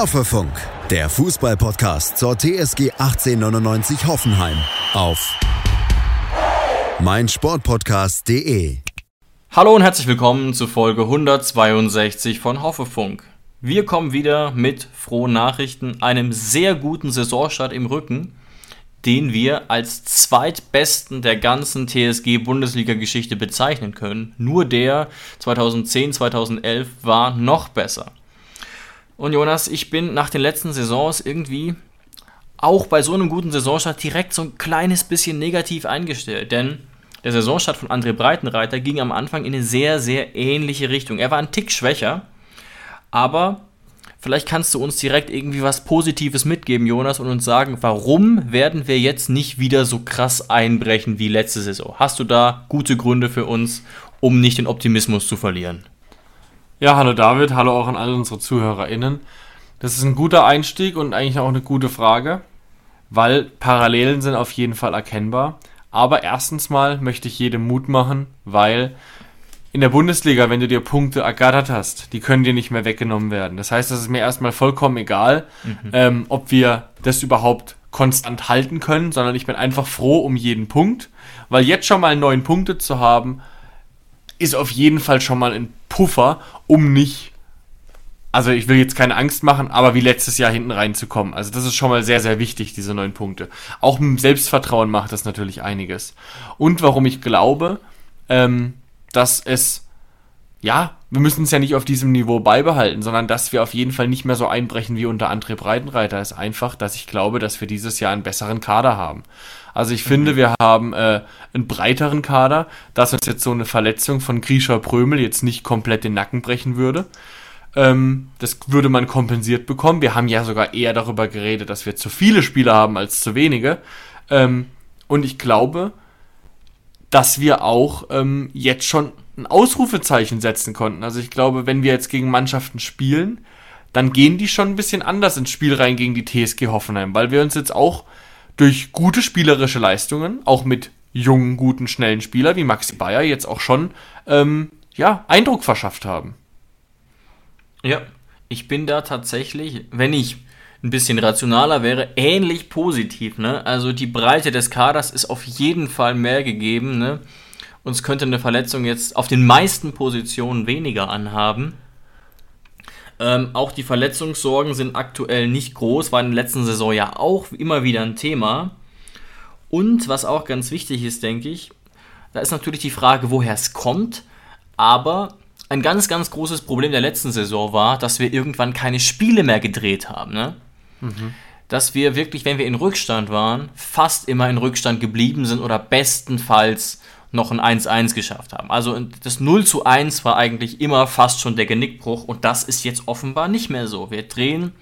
Hoffefunk, der Fußballpodcast zur TSG 1899 Hoffenheim auf meinsportpodcast.de. Hallo und herzlich willkommen zu Folge 162 von Hoffefunk. Wir kommen wieder mit frohen Nachrichten, einem sehr guten Saisonstart im Rücken, den wir als zweitbesten der ganzen TSG-Bundesliga-Geschichte bezeichnen können. Nur der 2010-2011 war noch besser. Und Jonas, ich bin nach den letzten Saisons irgendwie auch bei so einem guten Saisonstart direkt so ein kleines bisschen negativ eingestellt. Denn der Saisonstart von André Breitenreiter ging am Anfang in eine sehr, sehr ähnliche Richtung. Er war ein Tick schwächer, aber vielleicht kannst du uns direkt irgendwie was Positives mitgeben, Jonas, und uns sagen, warum werden wir jetzt nicht wieder so krass einbrechen wie letzte Saison? Hast du da gute Gründe für uns, um nicht den Optimismus zu verlieren? Ja, hallo David, hallo auch an alle unsere ZuhörerInnen. Das ist ein guter Einstieg und eigentlich auch eine gute Frage, weil Parallelen sind auf jeden Fall erkennbar. Aber erstens mal möchte ich jedem Mut machen, weil in der Bundesliga, wenn du dir Punkte ergattert hast, die können dir nicht mehr weggenommen werden. Das heißt, es ist mir erstmal vollkommen egal, mhm. ähm, ob wir das überhaupt konstant halten können, sondern ich bin einfach froh um jeden Punkt, weil jetzt schon mal neun Punkte zu haben, ist auf jeden Fall schon mal ein Puffer, um nicht, also ich will jetzt keine Angst machen, aber wie letztes Jahr hinten reinzukommen. Also das ist schon mal sehr, sehr wichtig, diese neun Punkte. Auch mit Selbstvertrauen macht das natürlich einiges. Und warum ich glaube, ähm, dass es, ja, wir müssen es ja nicht auf diesem Niveau beibehalten, sondern dass wir auf jeden Fall nicht mehr so einbrechen wie unter André Breitenreiter, ist einfach, dass ich glaube, dass wir dieses Jahr einen besseren Kader haben. Also ich finde, mhm. wir haben äh, einen breiteren Kader, dass uns jetzt so eine Verletzung von Grisha Prömel jetzt nicht komplett den Nacken brechen würde. Ähm, das würde man kompensiert bekommen. Wir haben ja sogar eher darüber geredet, dass wir zu viele Spieler haben als zu wenige. Ähm, und ich glaube, dass wir auch ähm, jetzt schon ein Ausrufezeichen setzen konnten. Also ich glaube, wenn wir jetzt gegen Mannschaften spielen, dann gehen die schon ein bisschen anders ins Spiel rein gegen die TSG Hoffenheim, weil wir uns jetzt auch durch gute spielerische Leistungen, auch mit jungen, guten, schnellen Spielern wie Maxi Bayer jetzt auch schon ähm, ja, Eindruck verschafft haben. Ja, ich bin da tatsächlich, wenn ich ein bisschen rationaler wäre, ähnlich positiv. Ne? Also die Breite des Kaders ist auf jeden Fall mehr gegeben. Ne? Uns könnte eine Verletzung jetzt auf den meisten Positionen weniger anhaben. Ähm, auch die Verletzungssorgen sind aktuell nicht groß, war in der letzten Saison ja auch immer wieder ein Thema. Und was auch ganz wichtig ist, denke ich, da ist natürlich die Frage, woher es kommt. Aber ein ganz, ganz großes Problem der letzten Saison war, dass wir irgendwann keine Spiele mehr gedreht haben. Ne? Mhm. Dass wir wirklich, wenn wir in Rückstand waren, fast immer in Rückstand geblieben sind oder bestenfalls noch ein 1-1 geschafft haben. Also das 0 zu 1 war eigentlich immer fast schon der Genickbruch und das ist jetzt offenbar nicht mehr so. Wir drehen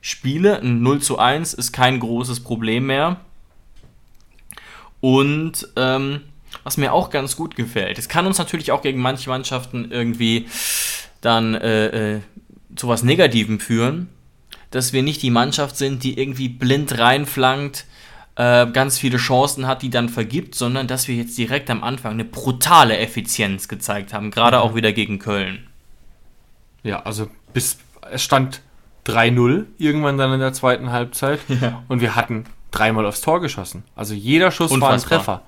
Spiele, ein 0 zu 1 ist kein großes Problem mehr. Und ähm, was mir auch ganz gut gefällt, es kann uns natürlich auch gegen manche Mannschaften irgendwie dann äh, äh, zu was Negativem führen, dass wir nicht die Mannschaft sind, die irgendwie blind reinflankt, äh, ganz viele Chancen hat, die dann vergibt, sondern dass wir jetzt direkt am Anfang eine brutale Effizienz gezeigt haben, gerade mhm. auch wieder gegen Köln. Ja, also bis es stand 3-0 irgendwann dann in der zweiten Halbzeit ja. und wir hatten dreimal aufs Tor geschossen. Also jeder Schuss Unfassbar. war ein Treffer.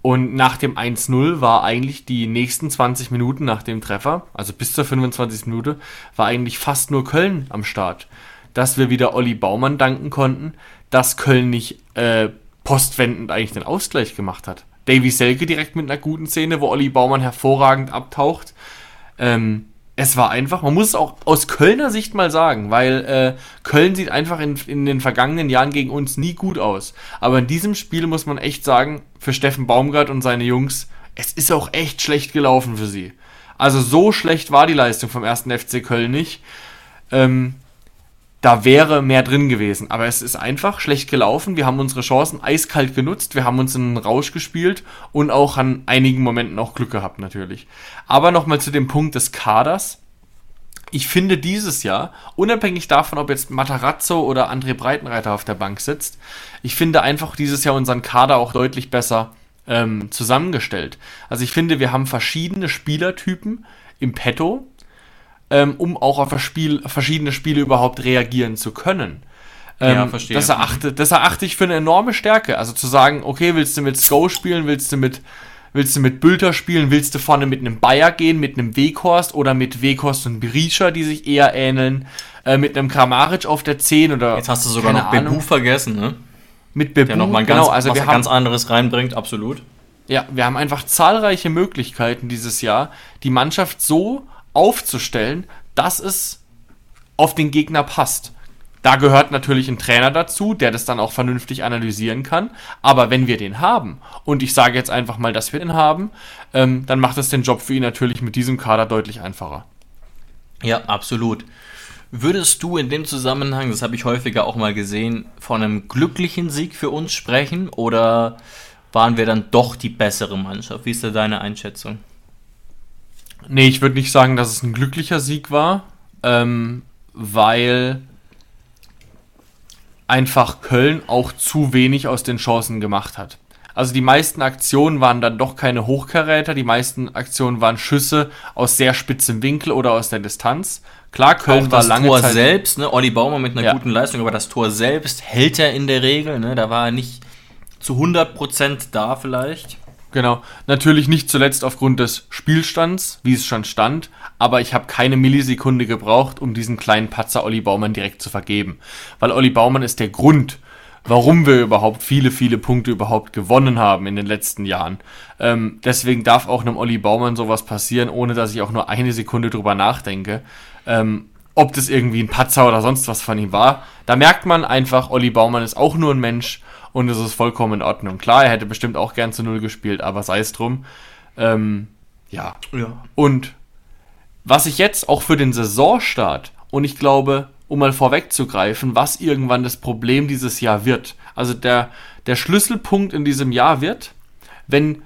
Und nach dem 1-0 war eigentlich die nächsten 20 Minuten nach dem Treffer, also bis zur 25. Minute, war eigentlich fast nur Köln am Start. Dass wir wieder Olli Baumann danken konnten, dass Köln nicht äh, postwendend eigentlich den Ausgleich gemacht hat. Davy Selke direkt mit einer guten Szene, wo Olli Baumann hervorragend abtaucht. Ähm, es war einfach, man muss es auch aus Kölner Sicht mal sagen, weil äh, Köln sieht einfach in, in den vergangenen Jahren gegen uns nie gut aus. Aber in diesem Spiel muss man echt sagen, für Steffen Baumgart und seine Jungs, es ist auch echt schlecht gelaufen für sie. Also so schlecht war die Leistung vom ersten FC Köln nicht. Ähm, da wäre mehr drin gewesen. Aber es ist einfach schlecht gelaufen. Wir haben unsere Chancen eiskalt genutzt. Wir haben uns in einen Rausch gespielt und auch an einigen Momenten auch Glück gehabt natürlich. Aber nochmal zu dem Punkt des Kaders. Ich finde dieses Jahr, unabhängig davon, ob jetzt Matarazzo oder André Breitenreiter auf der Bank sitzt, ich finde einfach dieses Jahr unseren Kader auch deutlich besser ähm, zusammengestellt. Also ich finde, wir haben verschiedene Spielertypen im Petto, ähm, um auch auf Spiel, verschiedene Spiele überhaupt reagieren zu können. Ähm, Ja, verstehe. Das erachte, das erachte ich für eine enorme Stärke. Also zu sagen, okay, willst du mit Sko spielen, willst du mit, willst du mit Bülter spielen, willst du vorne mit einem Bayer gehen, mit einem Weghorst oder mit Weghorst und Berisha, die sich eher ähneln, äh, mit einem Kramaric auf der 10 oder Jetzt hast du sogar noch Ahnung, Bebu vergessen, ne? mit Bebu, Der nochmal genau, ganz, also was wir haben, ganz anderes reinbringt, absolut. ja, wir haben einfach zahlreiche Möglichkeiten dieses Jahr, die Mannschaft so aufzustellen, dass es auf den Gegner passt. Da gehört natürlich ein Trainer dazu, der das dann auch vernünftig analysieren kann. Aber wenn wir den haben, und ich sage jetzt einfach mal, dass wir den haben, ähm, dann macht es den Job für ihn natürlich mit diesem Kader deutlich einfacher. Ja, absolut. Würdest du in dem Zusammenhang, das habe ich häufiger auch mal gesehen, von einem glücklichen Sieg für uns sprechen oder waren wir dann doch die bessere Mannschaft? Wie ist da deine Einschätzung? Nee, ich würde nicht sagen, dass es ein glücklicher Sieg war, ähm, weil einfach Köln auch zu wenig aus den Chancen gemacht hat. Also die meisten Aktionen waren dann doch keine Hochkaräter, die meisten Aktionen waren Schüsse aus sehr spitzem Winkel oder aus der Distanz. Klar, Köln auch war das lange Tor Zeit selbst, ne? Olli Baumann mit einer Ja. guten Leistung, aber das Tor selbst hält er in der Regel, ne? Da war er nicht zu 100% da vielleicht. Genau. Natürlich nicht zuletzt aufgrund des Spielstands, wie es schon stand, aber ich habe keine Millisekunde gebraucht, um diesen kleinen Patzer Olli Baumann direkt zu vergeben. Weil Olli Baumann ist der Grund, warum wir überhaupt viele, viele Punkte überhaupt gewonnen haben in den letzten Jahren. Ähm, deswegen darf auch einem Olli Baumann sowas passieren, ohne dass ich auch nur eine Sekunde drüber nachdenke. Ähm, ob das irgendwie ein Patzer oder sonst was von ihm war. Da merkt man einfach, Olli Baumann ist auch nur ein Mensch und es ist vollkommen in Ordnung. Klar, er hätte bestimmt auch gern zu Null gespielt, aber sei es drum. Ähm, ja. Ja. Und was ich jetzt auch für den Saisonstart und ich glaube, um mal vorwegzugreifen, was irgendwann das Problem dieses Jahr wird. Also der, der Schlüsselpunkt in diesem Jahr wird, wenn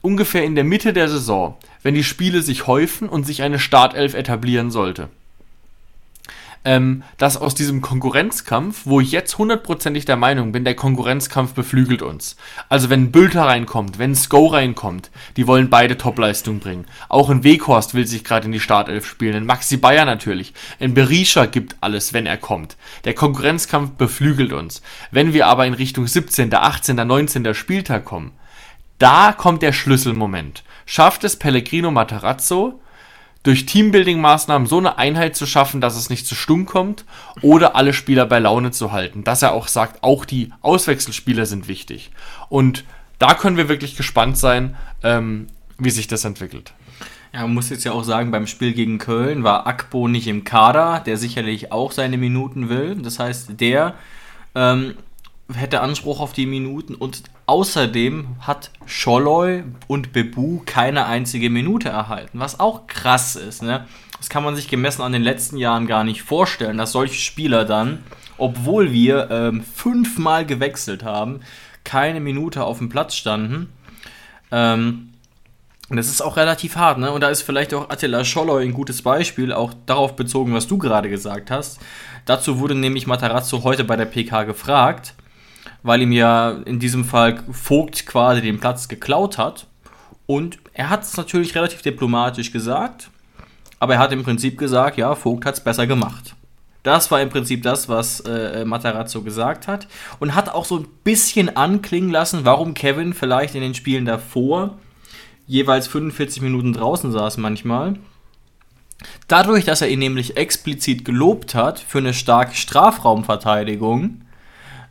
ungefähr in der Mitte der Saison, wenn die Spiele sich häufen und sich eine Startelf etablieren sollte. Ähm, dass aus diesem Konkurrenzkampf, wo ich jetzt hundertprozentig der Meinung bin, der Konkurrenzkampf beflügelt uns. Also wenn Bülter reinkommt, wenn Sko reinkommt, die wollen beide Topleistung bringen. Auch ein Weghorst will sich gerade in die Startelf spielen, ein Maxi Bayer natürlich. Ein Berisha gibt alles, wenn er kommt. Der Konkurrenzkampf beflügelt uns. Wenn wir aber in Richtung 17., 18., 19. Spieltag kommen, da kommt der Schlüsselmoment. Schafft es Pellegrino Matarazzo, durch Teambuilding-Maßnahmen so eine Einheit zu schaffen, dass es nicht zu stumm kommt oder alle Spieler bei Laune zu halten. Dass er auch sagt, auch die Auswechselspieler sind wichtig. Und da können wir wirklich gespannt sein, ähm, wie sich das entwickelt. Ja, man muss jetzt ja auch sagen, beim Spiel gegen Köln war Akpo nicht im Kader, der sicherlich auch seine Minuten will. Das heißt, der ähm, hätte Anspruch auf die Minuten und außerdem hat Scholloy und Bebu keine einzige Minute erhalten, was auch krass ist. Ne? Das kann man sich gemessen an den letzten Jahren gar nicht vorstellen, dass solche Spieler dann, obwohl wir ähm, fünfmal gewechselt haben, keine Minute auf dem Platz standen. Ähm, das ist auch relativ hart, ne? Und da ist vielleicht auch Attila Scholloy ein gutes Beispiel, auch darauf bezogen, was du gerade gesagt hast. Dazu wurde nämlich Matarazzo heute bei der PK gefragt, weil ihm ja in diesem Fall Vogt quasi den Platz geklaut hat. Und er hat es natürlich relativ diplomatisch gesagt, aber er hat im Prinzip gesagt, ja, Vogt hat es besser gemacht. Das war im Prinzip das, was äh, Matarazzo gesagt hat. Und hat auch so ein bisschen anklingen lassen, warum Kevin vielleicht in den Spielen davor jeweils 45 Minuten draußen saß manchmal. Dadurch, dass er ihn nämlich explizit gelobt hat für eine starke Strafraumverteidigung,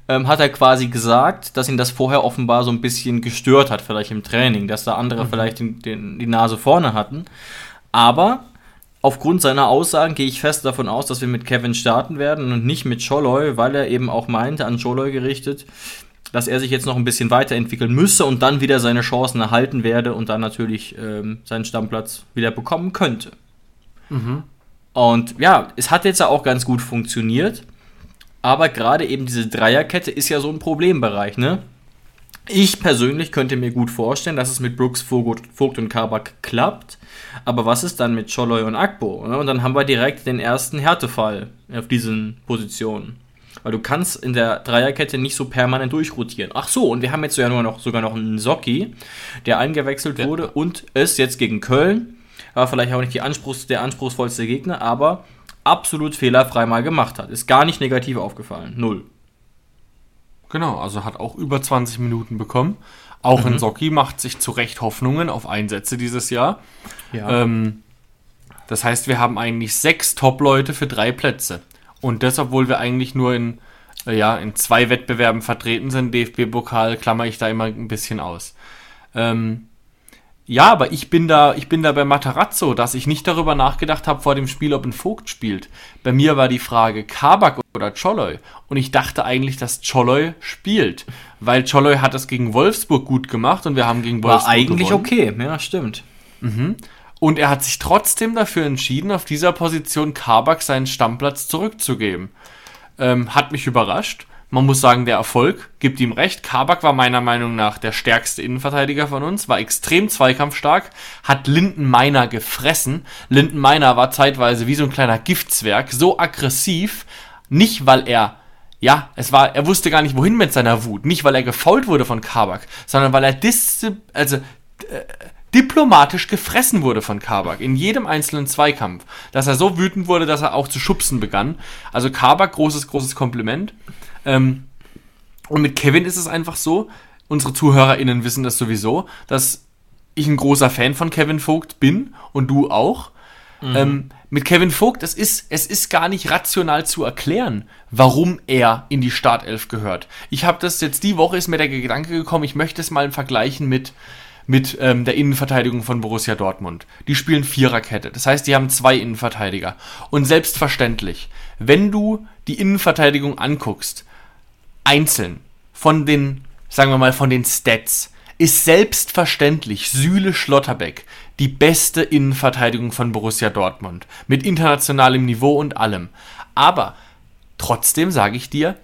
ähm, hat er quasi gesagt, dass ihn das vorher offenbar so ein bisschen gestört hat, vielleicht im Training, dass da andere vielleicht den, den, die Nase vorne hatten. Aber aufgrund seiner Aussagen gehe ich fest davon aus, dass wir mit Kevin starten werden und nicht mit Scholloy, weil er eben auch meinte, an Scholloy gerichtet, dass er sich jetzt noch ein bisschen weiterentwickeln müsse und dann wieder seine Chancen erhalten werde und dann natürlich ähm, seinen Stammplatz wieder bekommen könnte. Und ja, es hat jetzt ja auch ganz gut funktioniert, aber gerade eben diese Dreierkette ist ja so ein Problembereich, ne? Ich persönlich könnte mir gut vorstellen, dass es mit Brooks, Vogt, und Kabak klappt. Aber was ist dann mit Scholloy und Akbo? Ne? Und dann haben wir direkt den ersten Härtefall auf diesen Positionen. Weil du kannst in der Dreierkette nicht so permanent durchrotieren. Ach so, und wir haben jetzt nur noch, sogar noch einen Socki, der eingewechselt Ja. wurde und es jetzt gegen Köln war vielleicht auch nicht Anspruchs, der anspruchsvollste Gegner, aber absolut fehlerfrei mal gemacht hat. Ist gar nicht negativ aufgefallen. Null. Genau, also hat auch über 20 Minuten bekommen. Auch mhm. in Socki macht sich zu Recht Hoffnungen auf Einsätze dieses Jahr. Ja. Ähm, das heißt, wir haben eigentlich sechs Top-Leute für drei Plätze. Und das, obwohl wir eigentlich nur in, äh, ja, in zwei Wettbewerben vertreten sind. DFB-Pokal klammer ich da immer ein bisschen aus. Ähm, ja, aber ich bin da, ich bin da bei Matarazzo, dass ich nicht darüber nachgedacht habe vor dem Spiel, ob ein Vogt spielt. Bei mir war die Frage Kabak oder Choloy. Und ich dachte eigentlich, dass Choloy spielt. Weil Choloy hat es gegen Wolfsburg gut gemacht und wir haben gegen Wolfsburg War eigentlich gewonnen. okay, ja, stimmt. Mhm. Und er hat sich trotzdem dafür entschieden, auf dieser Position Kabak seinen Stammplatz zurückzugeben. Ähm, hat mich überrascht. Man muss sagen, der Erfolg gibt ihm recht. Kabak war meiner Meinung nach der stärkste Innenverteidiger von uns, war extrem zweikampfstark, hat Linden Meiner gefressen. Linden Meiner war zeitweise wie so ein kleiner Giftzwerg, so aggressiv, nicht weil er ja, es war, er wusste gar nicht wohin mit seiner Wut, nicht weil er gefault wurde von Kabak, sondern weil er dis, also äh, diplomatisch gefressen wurde von Kabak in jedem einzelnen Zweikampf, dass er so wütend wurde, dass er auch zu schubsen begann. Also Kabak großes großes Kompliment. Ähm, und mit Kevin ist es einfach so, unsere ZuhörerInnen wissen das sowieso, dass ich ein großer Fan von Kevin Vogt bin und du auch. Mhm. Ähm, mit Kevin Vogt, es ist, es ist gar nicht rational zu erklären, warum er in die Startelf gehört. Ich habe das jetzt die Woche ist mir der Gedanke gekommen, ich möchte es mal vergleichen mit mit ähm, der Innenverteidigung von Borussia Dortmund. Die spielen Viererkette. Das heißt, die haben zwei Innenverteidiger. Und selbstverständlich, wenn du die Innenverteidigung anguckst, einzeln von den, sagen wir mal, von den Stats, ist selbstverständlich Süle Schlotterbeck die beste Innenverteidigung von Borussia Dortmund. Mit internationalem Niveau und allem. Aber trotzdem sage ich dir,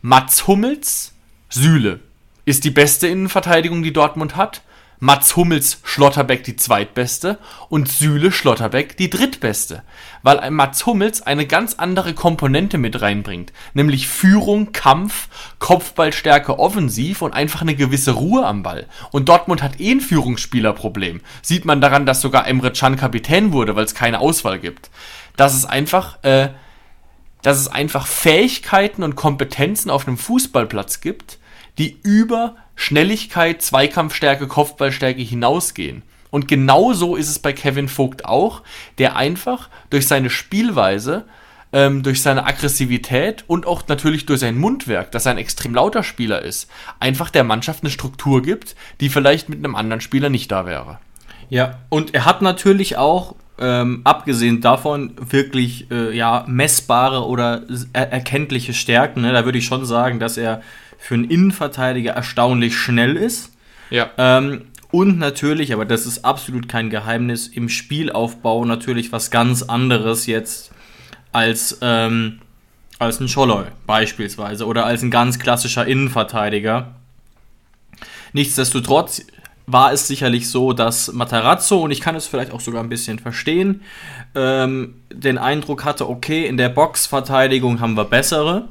Mats Hummels, Süle ist die beste Innenverteidigung, die Dortmund hat. Mats Hummels Schlotterbeck die zweitbeste und Süle Schlotterbeck die drittbeste. Weil Mats Hummels eine ganz andere Komponente mit reinbringt. Nämlich Führung, Kampf, Kopfballstärke offensiv und einfach eine gewisse Ruhe am Ball. Und Dortmund hat eh ein Führungsspielerproblem. Sieht man daran, dass sogar Emre Can Kapitän wurde, weil es keine Auswahl gibt. Das ist einfach, äh, dass es einfach Fähigkeiten und Kompetenzen auf einem Fußballplatz gibt, die über Schnelligkeit, Zweikampfstärke, Kopfballstärke hinausgehen. Und genau so ist es bei Kevin Vogt auch, der einfach durch seine Spielweise, ähm, durch seine Aggressivität und auch natürlich durch sein Mundwerk, dass er ein extrem lauter Spieler ist, einfach der Mannschaft eine Struktur gibt, die vielleicht mit einem anderen Spieler nicht da wäre. Ja, und er hat natürlich auch, ähm, abgesehen davon, wirklich äh, ja, messbare oder er erkenntliche Stärken. Ne? Da würde ich schon sagen, dass er für einen Innenverteidiger erstaunlich schnell ist. Ja. Ähm, und natürlich, aber das ist absolut kein Geheimnis, im Spielaufbau natürlich was ganz anderes jetzt als, ähm, als ein Scholloy beispielsweise oder als ein ganz klassischer Innenverteidiger. Nichtsdestotrotz war es sicherlich so, dass Matarazzo, und ich kann es vielleicht auch sogar ein bisschen verstehen, ähm, den Eindruck hatte, okay, in der Boxverteidigung haben wir bessere.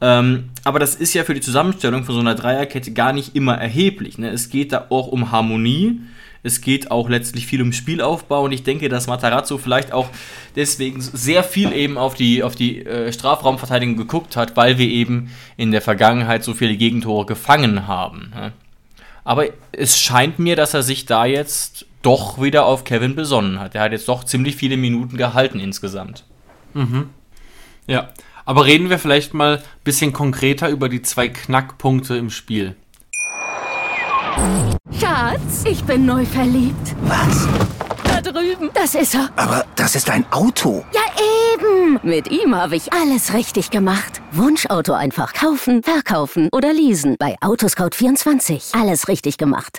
Ähm, aber das ist ja für die Zusammenstellung von so einer Dreierkette gar nicht immer erheblich. Ne? Es geht da auch um Harmonie. Es geht auch letztlich viel um Spielaufbau und ich denke, dass Matarazzo vielleicht auch deswegen sehr viel eben auf die, auf die äh, Strafraumverteidigung geguckt hat, weil wir eben in der Vergangenheit so viele Gegentore gefangen haben. Ne? Aber es scheint mir, dass er sich da jetzt doch wieder auf Kevin besonnen hat. Er hat jetzt doch ziemlich viele Minuten gehalten insgesamt. Mhm. Ja, aber reden wir vielleicht mal ein bisschen konkreter über die zwei Knackpunkte im Spiel. Schatz, ich bin neu verliebt. Was? Da drüben. Das ist er. Aber das ist ein Auto. Ja, eben. Mit ihm habe ich alles richtig gemacht. Wunschauto einfach kaufen, verkaufen oder leasen. Bei Autoscout24. Alles richtig gemacht.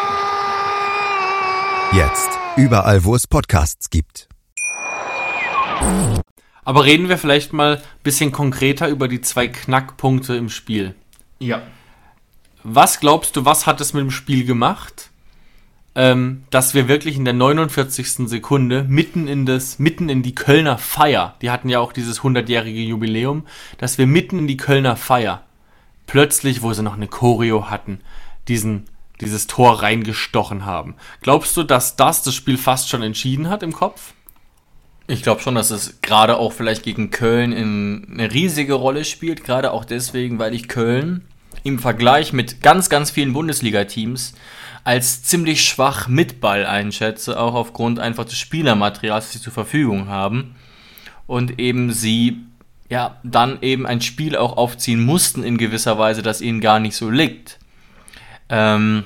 Jetzt. Überall, wo es Podcasts gibt. Aber reden wir vielleicht mal ein bisschen konkreter über die zwei Knackpunkte im Spiel. Ja. Was glaubst du, was hat es mit dem Spiel gemacht, ähm, dass wir wirklich in der 49. Sekunde mitten in das, mitten in die Kölner Feier, die hatten ja auch dieses 100-jährige Jubiläum, dass wir mitten in die Kölner Feier plötzlich, wo sie noch eine Choreo hatten, diesen, dieses Tor reingestochen haben. Glaubst du, dass das das Spiel fast schon entschieden hat im Kopf? Ich glaube schon, dass es gerade auch vielleicht gegen Köln in eine riesige Rolle spielt, gerade auch deswegen, weil ich Köln im Vergleich mit ganz, ganz vielen Bundesliga-Teams als ziemlich schwach mit Ball einschätze, auch aufgrund einfach des Spielermaterials, das sie zur Verfügung haben. Und eben sie ja dann eben ein Spiel auch aufziehen mussten in gewisser Weise, das ihnen gar nicht so liegt. Ähm,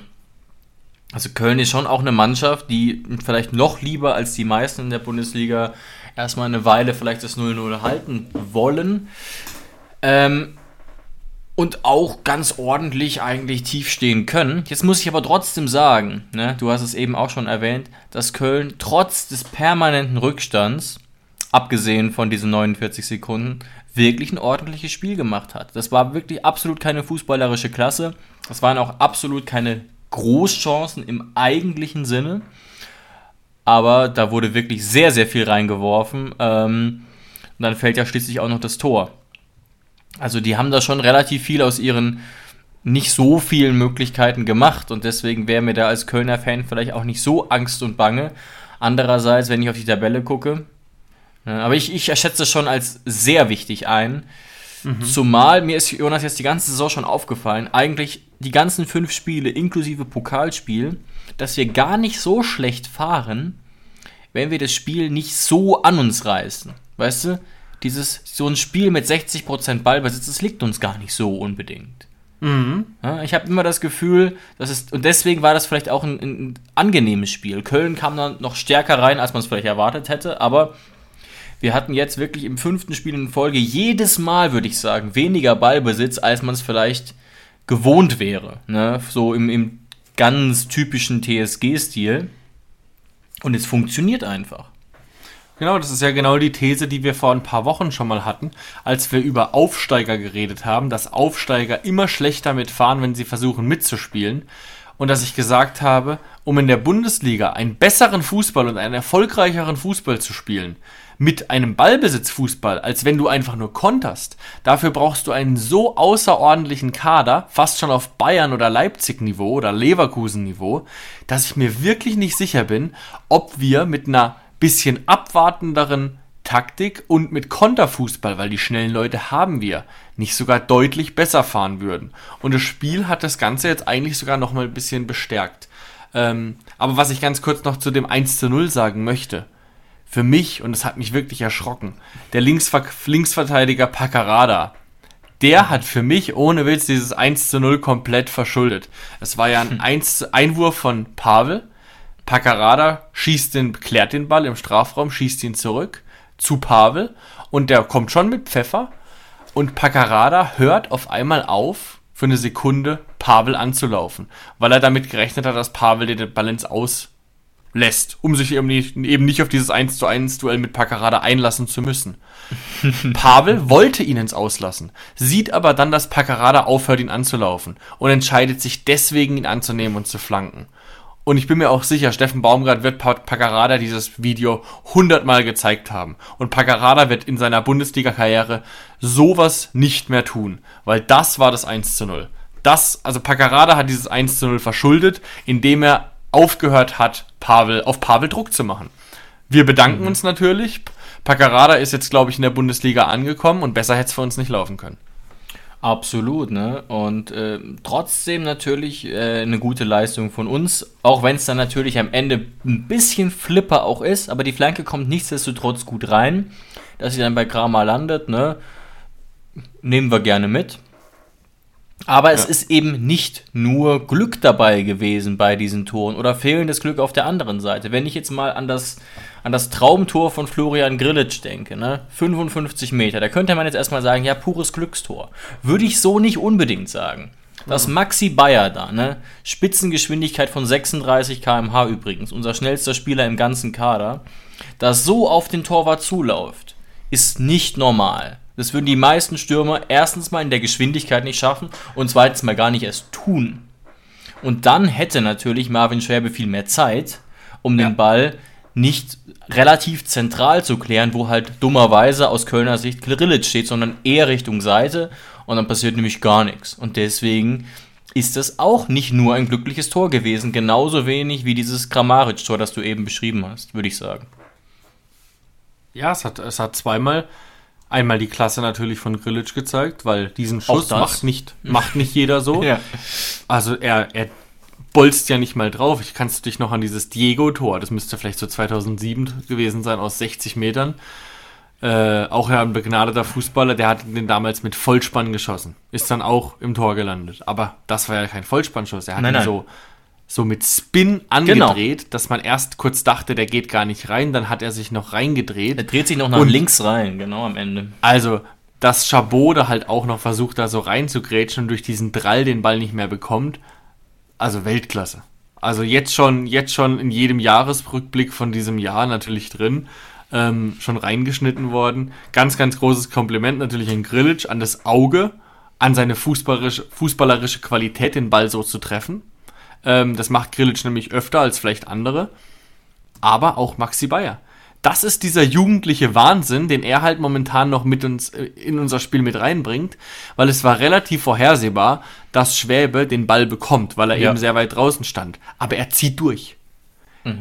also Köln ist schon auch eine Mannschaft, die vielleicht noch lieber als die meisten in der Bundesliga erstmal eine Weile vielleicht das 0-0 halten wollen. Ähm, und auch ganz ordentlich eigentlich tief stehen können. Jetzt muss ich aber trotzdem sagen, ne, du hast es eben auch schon erwähnt, dass Köln trotz des permanenten Rückstands, abgesehen von diesen 49 Sekunden, wirklich ein ordentliches Spiel gemacht hat. Das war wirklich absolut keine fußballerische Klasse. Das waren auch absolut keine Großchancen im eigentlichen Sinne. Aber da wurde wirklich sehr, sehr viel reingeworfen. Ähm, und dann fällt ja schließlich auch noch das Tor. Also die haben da schon relativ viel aus ihren nicht so vielen Möglichkeiten gemacht und deswegen wäre mir da als Kölner Fan vielleicht auch nicht so Angst und Bange. Andererseits, wenn ich auf die Tabelle gucke, aber ich, ich schätze es schon als sehr wichtig ein. Mhm. Zumal mir ist Jonas jetzt die ganze Saison schon aufgefallen, eigentlich die ganzen fünf Spiele inklusive Pokalspiel, dass wir gar nicht so schlecht fahren, wenn wir das Spiel nicht so an uns reißen. Weißt du? dieses, so ein Spiel mit 60% Ballbesitz, das liegt uns gar nicht so unbedingt. Mhm. Ja, ich habe immer das Gefühl, dass es, und deswegen war das vielleicht auch ein, ein angenehmes Spiel. Köln kam dann noch stärker rein, als man es vielleicht erwartet hätte, aber wir hatten jetzt wirklich im fünften Spiel in Folge jedes Mal, würde ich sagen, weniger Ballbesitz, als man es vielleicht gewohnt wäre. Ne? So im, im ganz typischen TSG-Stil. Und es funktioniert einfach. Genau, das ist ja genau die These, die wir vor ein paar Wochen schon mal hatten, als wir über Aufsteiger geredet haben, dass Aufsteiger immer schlechter mitfahren, wenn sie versuchen mitzuspielen. Und dass ich gesagt habe, um in der Bundesliga einen besseren Fußball und einen erfolgreicheren Fußball zu spielen, mit einem Ballbesitzfußball, als wenn du einfach nur konterst. Dafür brauchst du einen so außerordentlichen Kader, fast schon auf Bayern oder Leipzig Niveau oder Leverkusen Niveau, dass ich mir wirklich nicht sicher bin, ob wir mit einer bisschen abwartenderen Taktik und mit Konterfußball, weil die schnellen Leute haben wir, nicht sogar deutlich besser fahren würden. Und das Spiel hat das Ganze jetzt eigentlich sogar noch mal ein bisschen bestärkt. Ähm, aber was ich ganz kurz noch zu dem 1 zu 0 sagen möchte, für mich, und es hat mich wirklich erschrocken, der Linksver Linksverteidiger Paccarada, der hat für mich ohne Witz dieses 1 zu 0 komplett verschuldet. Es war ja ein 1 Einwurf von Pavel, Paccarada schießt den, klärt den Ball im Strafraum, schießt ihn zurück zu Pavel. Und der kommt schon mit Pfeffer. Und Paccarada hört auf einmal auf, für eine Sekunde Pavel anzulaufen, weil er damit gerechnet hat, dass Pavel den Ball ins Aus lässt, um sich eben nicht, eben nicht auf dieses 1 zu 1 Duell mit Paccarada einlassen zu müssen. Pavel wollte ihn ins Auslassen, sieht aber dann, dass Paccarada aufhört, ihn anzulaufen und entscheidet sich deswegen, ihn anzunehmen und zu flanken. Und ich bin mir auch sicher, Steffen Baumgart wird Paccarada dieses Video hundertmal gezeigt haben. Und Paccarada wird in seiner Bundesliga-Karriere sowas nicht mehr tun. Weil das war das 1 zu 0. Das, also Paccarada hat dieses 1 zu 0 verschuldet, indem er aufgehört hat, Pavel, auf Pavel Druck zu machen. Wir bedanken mhm. uns natürlich. Paccarada ist jetzt, glaube ich, in der Bundesliga angekommen und besser hätte es für uns nicht laufen können. Absolut, ne? Und äh, trotzdem natürlich äh, eine gute Leistung von uns, auch wenn es dann natürlich am Ende ein bisschen flipper auch ist, aber die Flanke kommt nichtsdestotrotz gut rein, dass sie dann bei Kramer landet, ne? Nehmen wir gerne mit. Aber ja. es ist eben nicht nur Glück dabei gewesen bei diesen Toren oder fehlendes Glück auf der anderen Seite. Wenn ich jetzt mal an das, an das Traumtor von Florian Grillitsch denke, ne? 55 Meter, da könnte man jetzt erstmal sagen, ja, pures Glückstor. Würde ich so nicht unbedingt sagen. Das Maxi Bayer da, ne? Spitzengeschwindigkeit von 36 km/h übrigens, unser schnellster Spieler im ganzen Kader, das so auf den Torwart zuläuft ist nicht normal. Das würden die meisten Stürmer erstens mal in der Geschwindigkeit nicht schaffen und zweitens mal gar nicht erst tun. Und dann hätte natürlich Marvin Schwäbe viel mehr Zeit, um den Ball nicht relativ zentral zu klären, wo halt dummerweise aus Kölner Sicht Grillitsch steht, sondern eher Richtung Seite und dann passiert nämlich gar nichts. Und deswegen ist das auch nicht nur ein glückliches Tor gewesen, genauso wenig wie dieses Kramaric-Tor, das du eben beschrieben hast, würde ich sagen. Ja, es hat, es hat zweimal einmal die Klasse natürlich von Grillitsch gezeigt, weil diesen Schuss macht nicht, macht nicht jeder so. Ja. Also er, er bolzt ja nicht mal drauf. Ich kannst du dich noch an dieses Diego-Tor, das müsste vielleicht so 2007 gewesen sein, aus 60 Metern. Äh, auch ja ein begnadeter Fußballer, der hat den damals mit Vollspann geschossen. Ist dann auch im Tor gelandet. Aber das war ja kein Vollspannschuss. Er hat Nein, ihn nein. so so mit Spin angedreht, dass man erst kurz dachte, der geht gar nicht rein, dann hat er sich noch reingedreht. Er dreht sich noch nach Und- links rein, genau am Ende. Also, dass Chabot da halt auch noch versucht, da so reinzugrätschen und durch diesen Drall den Ball nicht mehr bekommt. Also Weltklasse. Also jetzt schon, jetzt schon in jedem Jahresrückblick von diesem Jahr natürlich drin. Ähm, schon reingeschnitten worden. Ganz, ganz großes Kompliment natürlich an Grillitsch, an das Auge, an seine fußballerische, fußballerische Qualität, den Ball so zu treffen. Ähm, das macht Grillitsch nämlich öfter als vielleicht andere aber auch Maxi Bayer. Das ist dieser jugendliche Wahnsinn, den er halt momentan noch mit uns äh, in unser Spiel mit reinbringt, weil es war relativ vorhersehbar, dass Schwäbe den Ball bekommt, weil er Ja. eben sehr weit draußen stand. Aber er zieht durch.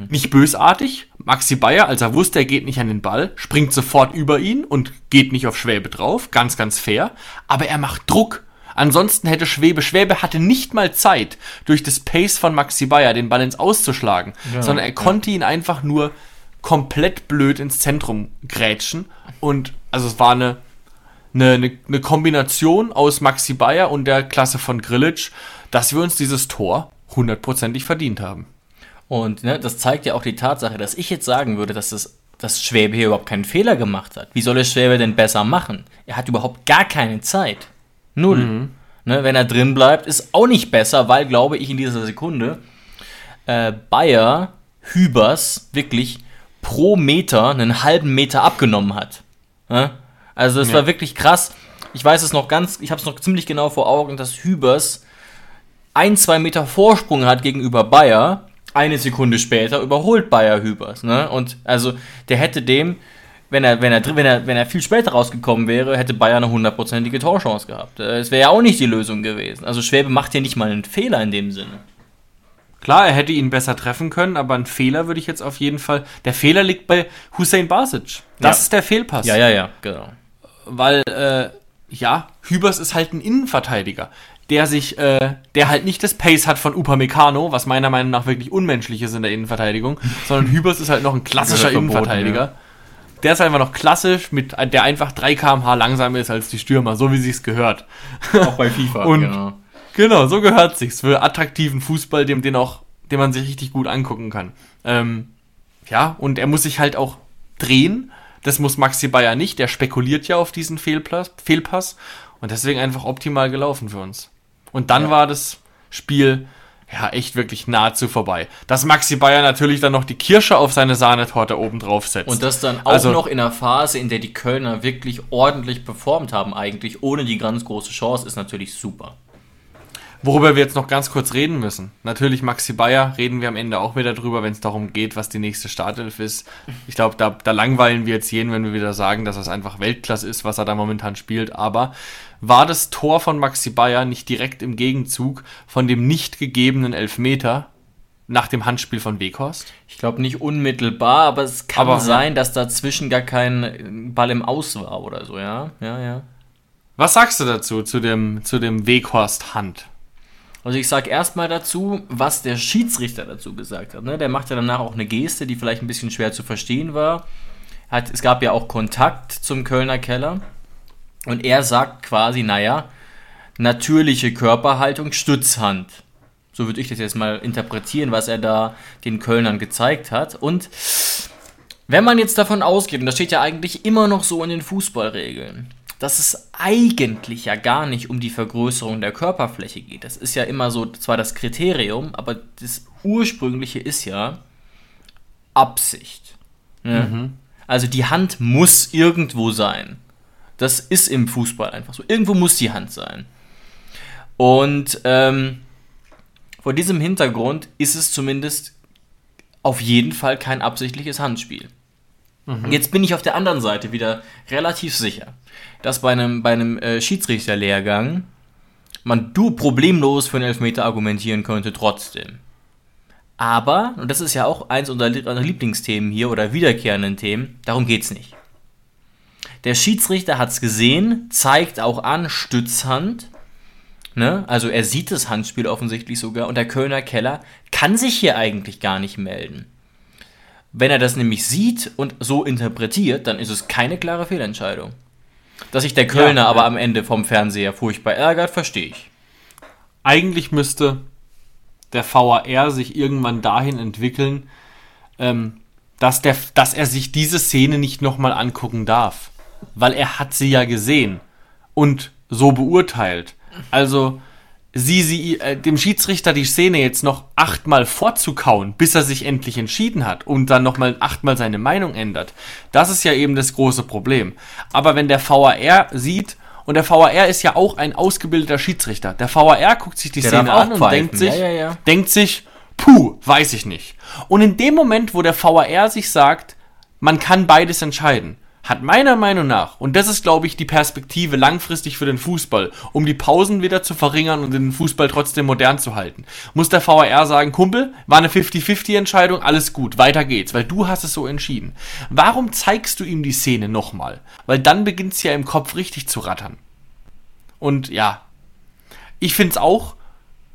Nicht bösartig. Maxi Bayer, als er wusste, er geht nicht an den Ball, springt sofort über ihn und geht nicht auf Schwäbe drauf. Ganz, ganz fair. Aber er macht Druck. Ansonsten hätte Schwäbe, Schwäbe hatte nicht mal Zeit, durch das Pace von Maxi Bayer den Ball ins Auszuschlagen, sondern er konnte ihn einfach nur komplett blöd ins Zentrum grätschen. Und also es war eine, eine, eine, eine Kombination aus Maxi Bayer und der Klasse von Grillitsch, dass wir uns dieses Tor hundertprozentig verdient haben. Und ne, das zeigt ja auch die Tatsache, dass ich jetzt sagen würde, dass, das, dass Schwäbe hier überhaupt keinen Fehler gemacht hat. Wie soll es Schwäbe denn besser machen? Er hat überhaupt gar keine Zeit. Null. Ne, wenn er drin bleibt, ist auch nicht besser, weil, glaube ich, in dieser Sekunde äh, Bayer Hübers wirklich pro Meter einen halben Meter abgenommen hat. Ne? Also es war wirklich krass. Ich weiß es noch ganz, ich habe es noch ziemlich genau vor Augen, dass Hübers ein, zwei Meter Vorsprung hat gegenüber Bayer. Eine Sekunde später überholt Bayer Hübers. Ne? Und also der hätte dem, wenn er, wenn er, wenn er, wenn er viel später rausgekommen wäre, hätte Bayer eine hundertprozentige Torchance gehabt. Äh, Es wäre ja auch nicht die Lösung gewesen. Also Schwäbe macht hier nicht mal einen Fehler in dem Sinne. Klar, er hätte ihn besser treffen können, aber ein Fehler würde ich jetzt auf jeden Fall. Der Fehler liegt bei Hussein Basic. Das Ja. ist der Fehlpass. Ja, ja, ja, genau. Weil, äh, ja, Hübers ist halt ein Innenverteidiger, der sich, äh, der halt nicht das Pace hat von Upamecano, was meiner Meinung nach wirklich unmenschlich ist in der Innenverteidigung, sondern Hübers ist halt noch ein klassischer Innenverteidiger. Der ist einfach noch klassisch, mit, der einfach 3 km/h langsamer ist als die Stürmer, so wie sich's gehört. Auch bei FIFA, Und- genau. Genau, so gehört sich's für attraktiven Fußball, dem den auch, den man sich richtig gut angucken kann. Ähm, ja, und er muss sich halt auch drehen. Das muss Maxi Bayer nicht. Der spekuliert ja auf diesen Fehlpass, Fehlpass und deswegen einfach optimal gelaufen für uns. Und dann war das Spiel ja echt wirklich nahezu vorbei. Dass Maxi Bayer natürlich dann noch die Kirsche auf seine Sahnetorte oben drauf setzt. Und das dann auch Also- noch in einer Phase, in der die Kölner wirklich ordentlich performt haben, eigentlich ohne die ganz große Chance, ist natürlich super. Worüber wir jetzt noch ganz kurz reden müssen. Natürlich Maxi Bayer, reden wir am Ende auch wieder drüber, wenn es darum geht, was die nächste Startelf ist. Ich glaube, da, da langweilen wir jetzt jeden, wenn wir wieder sagen, dass es einfach Weltklasse ist, was er da momentan spielt. Aber war das Tor von Maxi Bayer nicht direkt im Gegenzug von dem nicht gegebenen Elfmeter nach dem Handspiel von Weghorst? Ich glaube nicht unmittelbar, aber es kann Aber- sein, dass dazwischen gar kein Ball im Aus war oder so, ja? Ja, ja. Was sagst du dazu, zu dem, zu dem Weghorst-Hand? Also ich sage erstmal dazu, was der Schiedsrichter dazu gesagt hat. Ne? Der macht ja danach auch eine Geste, die vielleicht ein bisschen schwer zu verstehen war. Hat, es gab ja auch Kontakt zum Kölner Keller. Und er sagt quasi, naja, natürliche Körperhaltung, Stützhand. So würde ich das jetzt mal interpretieren, was er da den Kölnern gezeigt hat. Und wenn man jetzt davon ausgeht, und das steht ja eigentlich immer noch so in den Fußballregeln, dass es eigentlich ja gar nicht um die Vergrößerung der Körperfläche geht. Das ist ja immer so zwar das Kriterium, aber das ursprüngliche ist ja Absicht. Ne? Also die Hand muss irgendwo sein. Das ist im Fußball einfach so. Irgendwo muss die Hand sein. Und ähm, vor diesem Hintergrund ist es zumindest auf jeden Fall kein absichtliches Handspiel. Jetzt bin ich auf der anderen Seite wieder relativ sicher, dass bei einem, bei einem äh, Schiedsrichterlehrgang man du problemlos für einen Elfmeter argumentieren könnte trotzdem. Aber, und das ist ja auch eins unserer Lieblingsthemen hier oder wiederkehrenden Themen, darum geht's nicht. Der Schiedsrichter hat's gesehen, zeigt auch an, Stützhand. Ne? Also er sieht das Handspiel offensichtlich sogar und der Kölner Keller kann sich hier eigentlich gar nicht melden. Wenn er das nämlich sieht und so interpretiert, dann ist es keine klare Fehlentscheidung. Dass sich der Kölner Ja, aber am Ende vom Fernseher furchtbar ärgert, verstehe ich. Eigentlich müsste der VAR sich irgendwann dahin entwickeln, ähm, dass, der, dass er sich diese Szene nicht nochmal angucken darf. Weil er hat sie ja gesehen und so beurteilt. Also sie, sie äh, dem Schiedsrichter die Szene jetzt noch achtmal vorzukauen, bis er sich endlich entschieden hat und dann nochmal achtmal seine Meinung ändert. Das ist ja eben das große Problem. Aber wenn der VAR sieht, und der VAR ist ja auch ein ausgebildeter Schiedsrichter. Der VAR guckt sich die Der Szene an und pfeifen. denkt sich, Ja, ja, ja. denkt sich, puh, weiß ich nicht. Und in dem Moment, wo der VAR sich sagt, man kann beides entscheiden, hat meiner Meinung nach, und das ist, glaube ich, die Perspektive langfristig für den Fußball, um die Pausen wieder zu verringern und den Fußball trotzdem modern zu halten, muss der VAR sagen, Kumpel, war eine 50-50-Entscheidung, alles gut, weiter geht's, weil du hast es so entschieden. Warum zeigst du ihm die Szene nochmal? Weil dann beginnt's ja im Kopf richtig zu rattern. Und ja, ich finde es auch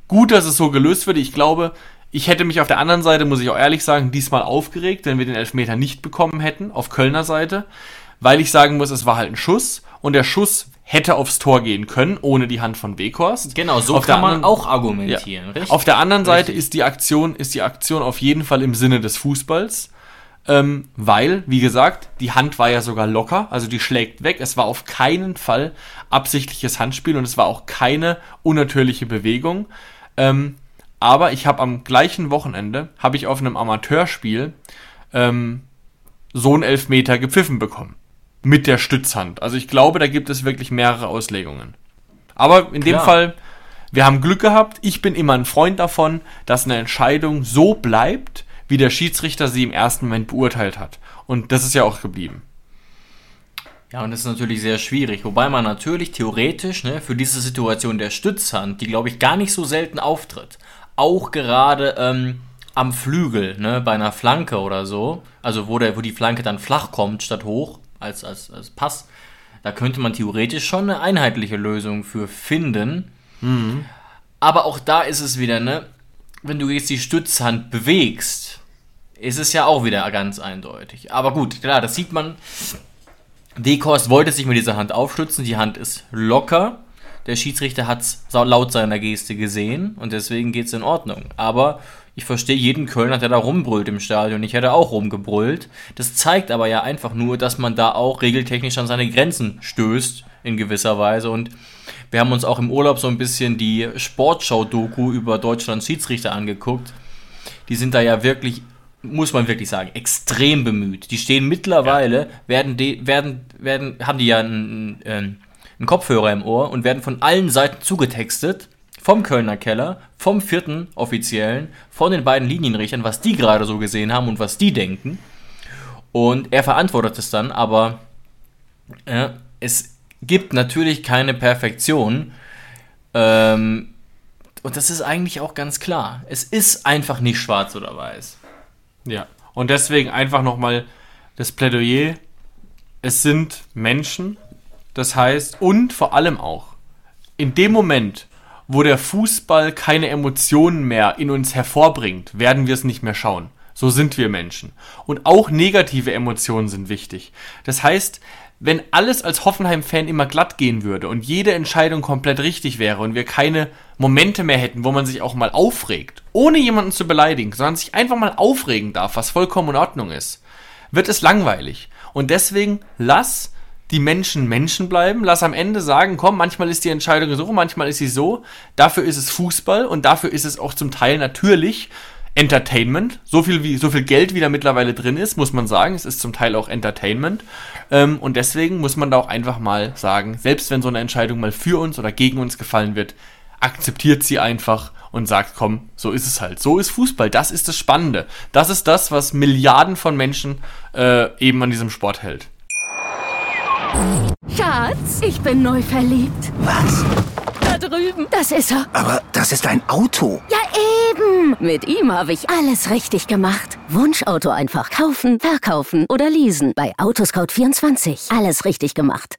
gut, dass es so gelöst wird. Ich glaube, ich hätte mich auf der anderen Seite, muss ich auch ehrlich sagen, diesmal aufgeregt, wenn wir den Elfmeter nicht bekommen hätten, auf Kölner Seite, weil ich sagen muss, es war halt ein Schuss und der Schuss hätte aufs Tor gehen können, ohne die Hand von Weghorst. Genau, so Auf kann man auch argumentieren. Ja. Richtig? Auf der anderen Seite Richtig. ist die Aktion, ist die Aktion auf jeden Fall im Sinne des Fußballs. Ähm, weil, wie gesagt, die Hand war ja sogar locker, also die schlägt weg. Es war auf keinen Fall absichtliches Handspiel und es war auch keine unnatürliche Bewegung. Ähm, aber ich habe am gleichen Wochenende, habe ich auf einem Amateurspiel ähm, so einen Elfmeter gepfiffen bekommen. Mit der Stützhand. Also ich glaube, da gibt es wirklich mehrere Auslegungen. Aber in dem Klar. Fall, wir haben Glück gehabt. Ich bin immer ein Freund davon, dass eine Entscheidung so bleibt, wie der Schiedsrichter sie im ersten Moment beurteilt hat. Und das ist ja auch geblieben. Ja, und das ist natürlich sehr schwierig. Wobei man natürlich theoretisch ne, für diese Situation der Stützhand, die glaube ich gar nicht so selten auftritt, auch gerade ähm, am Flügel, ne, bei einer Flanke oder so, also wo, der, wo die Flanke dann flach kommt statt hoch als, als, als Pass, da könnte man theoretisch schon eine einheitliche Lösung für finden. Aber auch da ist es wieder, ne, wenn du jetzt die Stützhand bewegst, ist es ja auch wieder ganz eindeutig. Aber gut, klar, das sieht man. Dekost wollte sich mit dieser Hand aufstützen, die Hand ist locker. Der Schiedsrichter hat es laut seiner Geste gesehen und deswegen geht es in Ordnung. Aber ich verstehe jeden Kölner, der da rumbrüllt im Stadion. Ich hätte auch rumgebrüllt. Das zeigt aber ja einfach nur, dass man da auch regeltechnisch an seine Grenzen stößt, in gewisser Weise. Und wir haben uns auch im Urlaub so ein bisschen die Sportschau-Doku über Deutschlands Schiedsrichter angeguckt. Die sind da ja wirklich, muss man wirklich sagen, extrem bemüht. Die stehen mittlerweile, werden, die, werden, werden, haben die ja einen, einen, einen Kopfhörer im Ohr und werden von allen Seiten zugetextet. Vom Kölner Keller, vom vierten Offiziellen, von den beiden Linienrichtern, was die gerade so gesehen haben und was die denken. Und er verantwortet es dann, aber äh, es gibt natürlich keine Perfektion. Ähm, und das ist eigentlich auch ganz klar. Es ist einfach nicht schwarz oder weiß. Ja. Und deswegen einfach nochmal das Plädoyer. Es sind Menschen. Das heißt, und vor allem auch, in dem Moment, wo der Fußball keine Emotionen mehr in uns hervorbringt, werden wir es nicht mehr schauen. So sind wir Menschen. Und auch negative Emotionen sind wichtig. Das heißt, wenn alles als Hoffenheim-Fan immer glatt gehen würde und jede Entscheidung komplett richtig wäre und wir keine Momente mehr hätten, wo man sich auch mal aufregt, ohne jemanden zu beleidigen, sondern sich einfach mal aufregen darf, was vollkommen in Ordnung ist, wird es langweilig. Und deswegen lass die Menschen Menschen bleiben, lass am Ende sagen, komm, manchmal ist die Entscheidung so, manchmal ist sie so. Dafür ist es Fußball und dafür ist es auch zum Teil natürlich Entertainment. So viel, wie, so viel Geld, wie da mittlerweile drin ist, muss man sagen. Es ist zum Teil auch Entertainment. Ähm, und deswegen muss man da auch einfach mal sagen, selbst wenn so eine Entscheidung mal für uns oder gegen uns gefallen wird, akzeptiert sie einfach und sagt, komm, so ist es halt. So ist Fußball. Das ist das Spannende. Das ist das, was Milliarden von Menschen äh, eben an diesem Sport hält. Schatz, ich bin neu verliebt. Was? Da drüben. Das ist er. Aber das ist ein Auto. Ja, eben. Mit ihm habe ich alles richtig gemacht. Wunschauto einfach kaufen, verkaufen oder leasen. Bei Autoscout24. Alles richtig gemacht.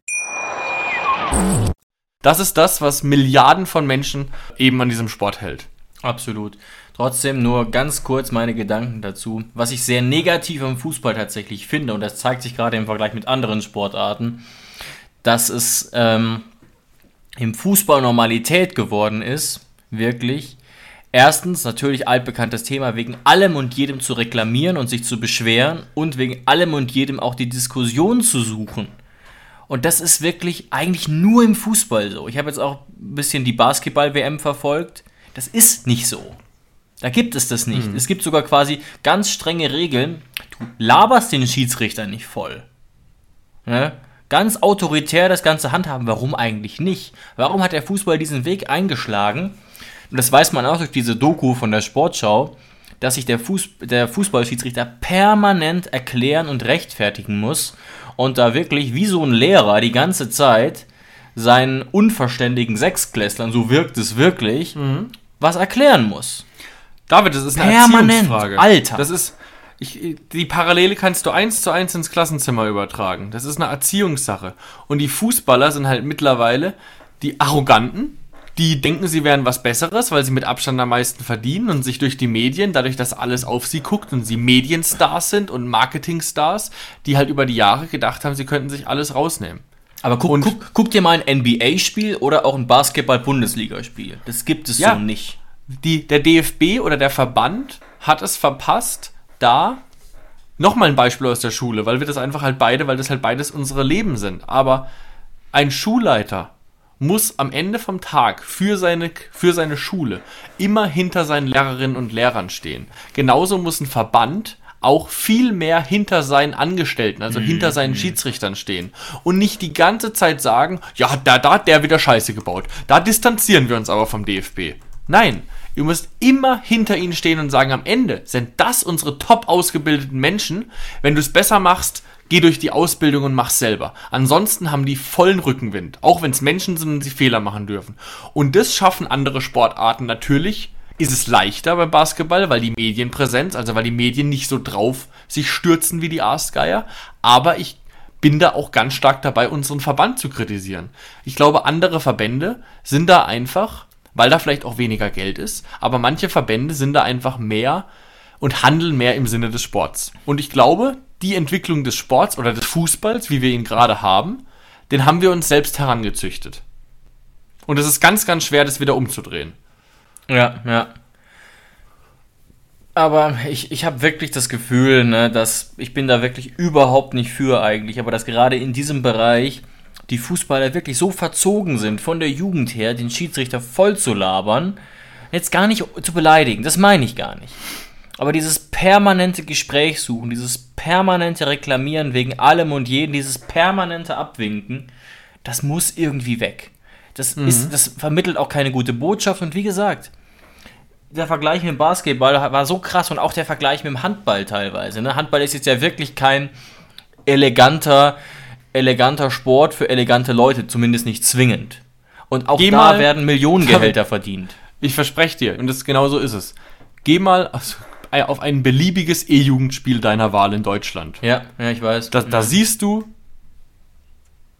Das ist das, was Milliarden von Menschen eben an diesem Sport hält. Absolut. Trotzdem nur ganz kurz meine Gedanken dazu. Was ich sehr negativ am Fußball tatsächlich finde, und das zeigt sich gerade im Vergleich mit anderen Sportarten, dass es ähm, im Fußball Normalität geworden ist, wirklich. Erstens natürlich altbekanntes Thema, wegen allem und jedem zu reklamieren und sich zu beschweren und wegen allem und jedem auch die Diskussion zu suchen. Und das ist wirklich eigentlich nur im Fußball so. Ich habe jetzt auch ein bisschen die Basketball-WM verfolgt. Das ist nicht so. Da gibt es das nicht. Mhm. Es gibt sogar quasi ganz strenge Regeln. Du laberst den Schiedsrichter nicht voll. Ja? Ganz autoritär das Ganze handhaben. Warum eigentlich nicht? Warum hat der Fußball diesen Weg eingeschlagen? Und das weiß man auch durch diese Doku von der Sportschau, dass sich der, Fuß, der Fußballschiedsrichter permanent erklären und rechtfertigen muss und da wirklich wie so ein Lehrer die ganze Zeit seinen unverständigen Sechsklässlern, so wirkt es wirklich, mhm. was erklären muss. David, das ist eine Permanent, Erziehungsfrage. Alter. Das ist, ich, die Parallele kannst du eins zu eins ins Klassenzimmer übertragen. Das ist eine Erziehungssache. Und die Fußballer sind halt mittlerweile die Arroganten, die denken, sie wären was Besseres, weil sie mit Abstand am meisten verdienen und sich durch die Medien, dadurch, dass alles auf sie guckt und sie Medienstars sind und Marketingstars, die halt über die Jahre gedacht haben, sie könnten sich alles rausnehmen. Aber guck, guck, guck dir mal ein NBA-Spiel oder auch ein Basketball-Bundesligaspiel. Das gibt es ja. so nicht die, der DFB oder der Verband hat es verpasst, da nochmal ein Beispiel aus der Schule, weil wir das einfach halt beide, weil das halt beides unsere Leben sind. Aber ein Schulleiter muss am Ende vom Tag für seine, für seine Schule immer hinter seinen Lehrerinnen und Lehrern stehen. Genauso muss ein Verband auch viel mehr hinter seinen Angestellten, also mhm. hinter seinen Schiedsrichtern stehen. Und nicht die ganze Zeit sagen, ja, da, da hat der wieder Scheiße gebaut. Da distanzieren wir uns aber vom DFB. Nein, Ihr müsst immer hinter ihnen stehen und sagen, am Ende sind das unsere top ausgebildeten Menschen. Wenn du es besser machst, geh durch die Ausbildung und mach's selber. Ansonsten haben die vollen Rückenwind, auch wenn es Menschen sind und sie Fehler machen dürfen. Und das schaffen andere Sportarten natürlich. Ist es leichter beim Basketball, weil die Medienpräsenz, also weil die Medien nicht so drauf sich stürzen wie die Aasgeier. Aber ich bin da auch ganz stark dabei, unseren Verband zu kritisieren. Ich glaube, andere Verbände sind da einfach weil da vielleicht auch weniger Geld ist. Aber manche Verbände sind da einfach mehr und handeln mehr im Sinne des Sports. Und ich glaube, die Entwicklung des Sports oder des Fußballs, wie wir ihn gerade haben, den haben wir uns selbst herangezüchtet. Und es ist ganz, ganz schwer, das wieder umzudrehen. Ja, ja. Aber ich, ich habe wirklich das Gefühl, ne, dass ich bin da wirklich überhaupt nicht für eigentlich, aber dass gerade in diesem Bereich die Fußballer wirklich so verzogen sind, von der Jugend her, den Schiedsrichter voll zu labern, jetzt gar nicht zu beleidigen, das meine ich gar nicht. Aber dieses permanente Gespräch suchen, dieses permanente Reklamieren wegen allem und jedem, dieses permanente Abwinken, das muss irgendwie weg. Das, mhm. ist, das vermittelt auch keine gute Botschaft. Und wie gesagt, der Vergleich mit dem Basketball war so krass und auch der Vergleich mit dem Handball teilweise. Ne? Handball ist jetzt ja wirklich kein eleganter, eleganter Sport für elegante Leute, zumindest nicht zwingend. Und auch Geh da mal, werden Millionengehälter verdient. Ich verspreche dir, und das genau so ist es. Geh mal auf ein beliebiges E-Jugendspiel deiner Wahl in Deutschland. Ja, ja, ich weiß. Da, da siehst du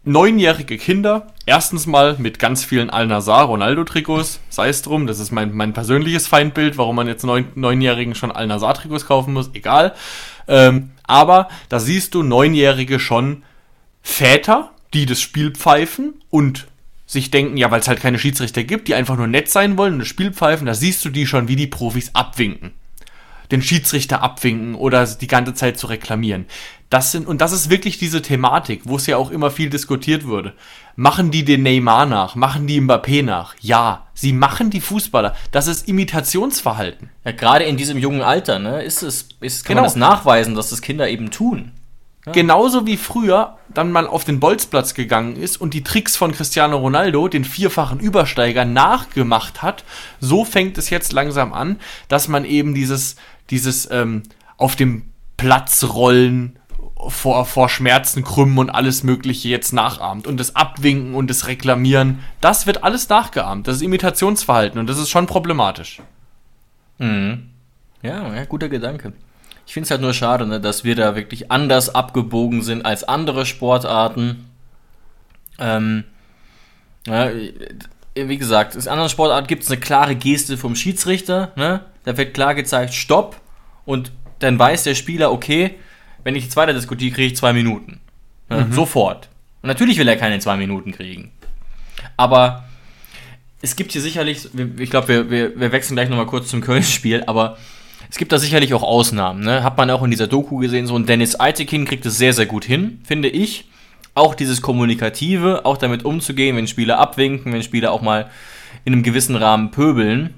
neunjährige Kinder, erstens mal mit ganz vielen Al-Nazar Ronaldo-Trikots, sei es drum, das ist mein, mein persönliches Feindbild, warum man jetzt neun, Neunjährigen schon Al-Nazar-Trikots kaufen muss, egal. Ähm, aber da siehst du Neunjährige schon Väter, die das Spiel pfeifen und sich denken, ja, weil es halt keine Schiedsrichter gibt, die einfach nur nett sein wollen und das Spiel pfeifen, da siehst du die schon, wie die Profis abwinken. den Schiedsrichter abwinken oder die ganze Zeit zu reklamieren. Das sind, und das ist wirklich diese Thematik, wo es ja auch immer viel diskutiert wurde. Machen die den Neymar nach? Machen die Mbappé nach? Ja, sie machen die Fußballer. Das ist Imitationsverhalten. Ja, gerade in diesem jungen Alter, ne, ist es, ist, kann Genau. man das nachweisen, dass das Kinder eben tun. Genauso wie früher dann mal auf den Bolzplatz gegangen ist und die Tricks von Cristiano Ronaldo, den vierfachen Übersteiger, nachgemacht hat, so fängt es jetzt langsam an, dass man eben dieses, dieses ähm, auf dem Platz rollen, vor, vor Schmerzen krümmen und alles Mögliche jetzt nachahmt. Und das Abwinken und das Reklamieren, das wird alles nachgeahmt. Das ist Imitationsverhalten und das ist schon problematisch. Ja, ja, guter Gedanke. Ich finde es halt nur schade, ne, dass wir da wirklich anders abgebogen sind als andere Sportarten. Ähm, ja, wie gesagt, in anderen Sportarten gibt es eine klare Geste vom Schiedsrichter. Ne? Da wird klar gezeigt, Stopp. Und dann weiß der Spieler, okay, wenn ich jetzt weiter diskutiere, kriege ich zwei Minuten. Ne? Sofort. Und natürlich will er keine zwei Minuten kriegen. Aber es gibt hier sicherlich, ich glaube, wir, wir, wir wechseln gleich nochmal kurz zum Köln-Spiel, aber es gibt da sicherlich auch Ausnahmen. Ne? Hat man auch in dieser Doku gesehen, so ein Dennis Eitekin kriegt es sehr, sehr gut hin, finde ich. Auch dieses Kommunikative, auch damit umzugehen, wenn Spieler abwinken, wenn Spieler auch mal in einem gewissen Rahmen pöbeln.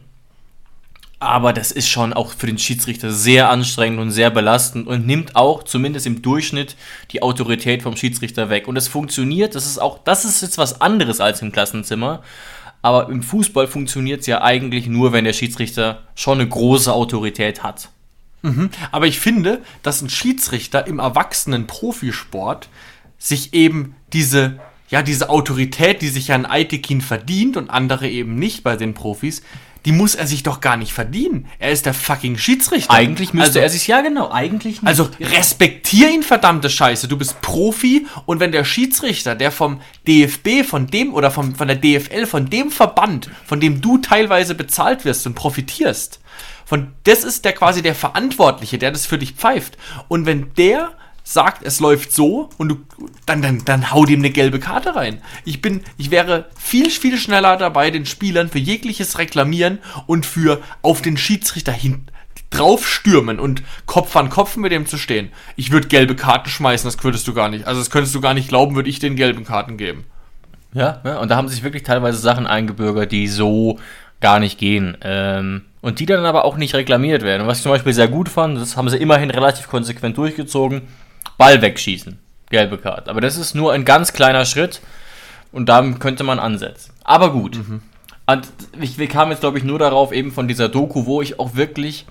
Aber das ist schon auch für den Schiedsrichter sehr anstrengend und sehr belastend und nimmt auch zumindest im Durchschnitt die Autorität vom Schiedsrichter weg. Und es funktioniert, das ist auch, das ist jetzt was anderes als im Klassenzimmer. Aber im Fußball funktioniert es ja eigentlich nur, wenn der Schiedsrichter schon eine große Autorität hat. Aber ich finde, dass ein Schiedsrichter im erwachsenen Profisport sich eben diese, ja, diese Autorität, die sich ja ein Aitekin verdient und andere eben nicht bei den Profis, die muss er sich doch gar nicht verdienen. Er ist der fucking Schiedsrichter. Eigentlich müsste also, er sich, ja genau, eigentlich nicht. Also respektier ihn, verdammte Scheiße. Du bist Profi und wenn der Schiedsrichter, der vom DFB, von dem oder vom, von der DFL, von dem Verband, von dem du teilweise bezahlt wirst und profitierst, von das ist der quasi der Verantwortliche, der das für dich pfeift. Und wenn der sagt, es läuft so und du dann dann dann hau dem eine gelbe Karte rein. Ich bin ich wäre viel viel schneller dabei den Spielern für jegliches reklamieren und für auf den Schiedsrichter hin draufstürmen und Kopf an Kopf mit dem zu stehen. Ich würde gelbe Karten schmeißen, das würdest du gar nicht. Also das könntest du gar nicht glauben, würde ich den gelben Karten geben. Ja, ja, und da haben sich wirklich teilweise Sachen eingebürgert, die so gar nicht gehen. Ähm, und die dann aber auch nicht reklamiert werden. Und was ich zum Beispiel sehr gut fand, das haben sie immerhin relativ konsequent durchgezogen, Ball wegschießen. Gelbe Karte. Aber das ist nur ein ganz kleiner Schritt und da könnte man ansetzen. Aber gut. Und ich, wir kamen jetzt, glaube ich, nur darauf, eben von dieser Doku, wo ich auch wirklich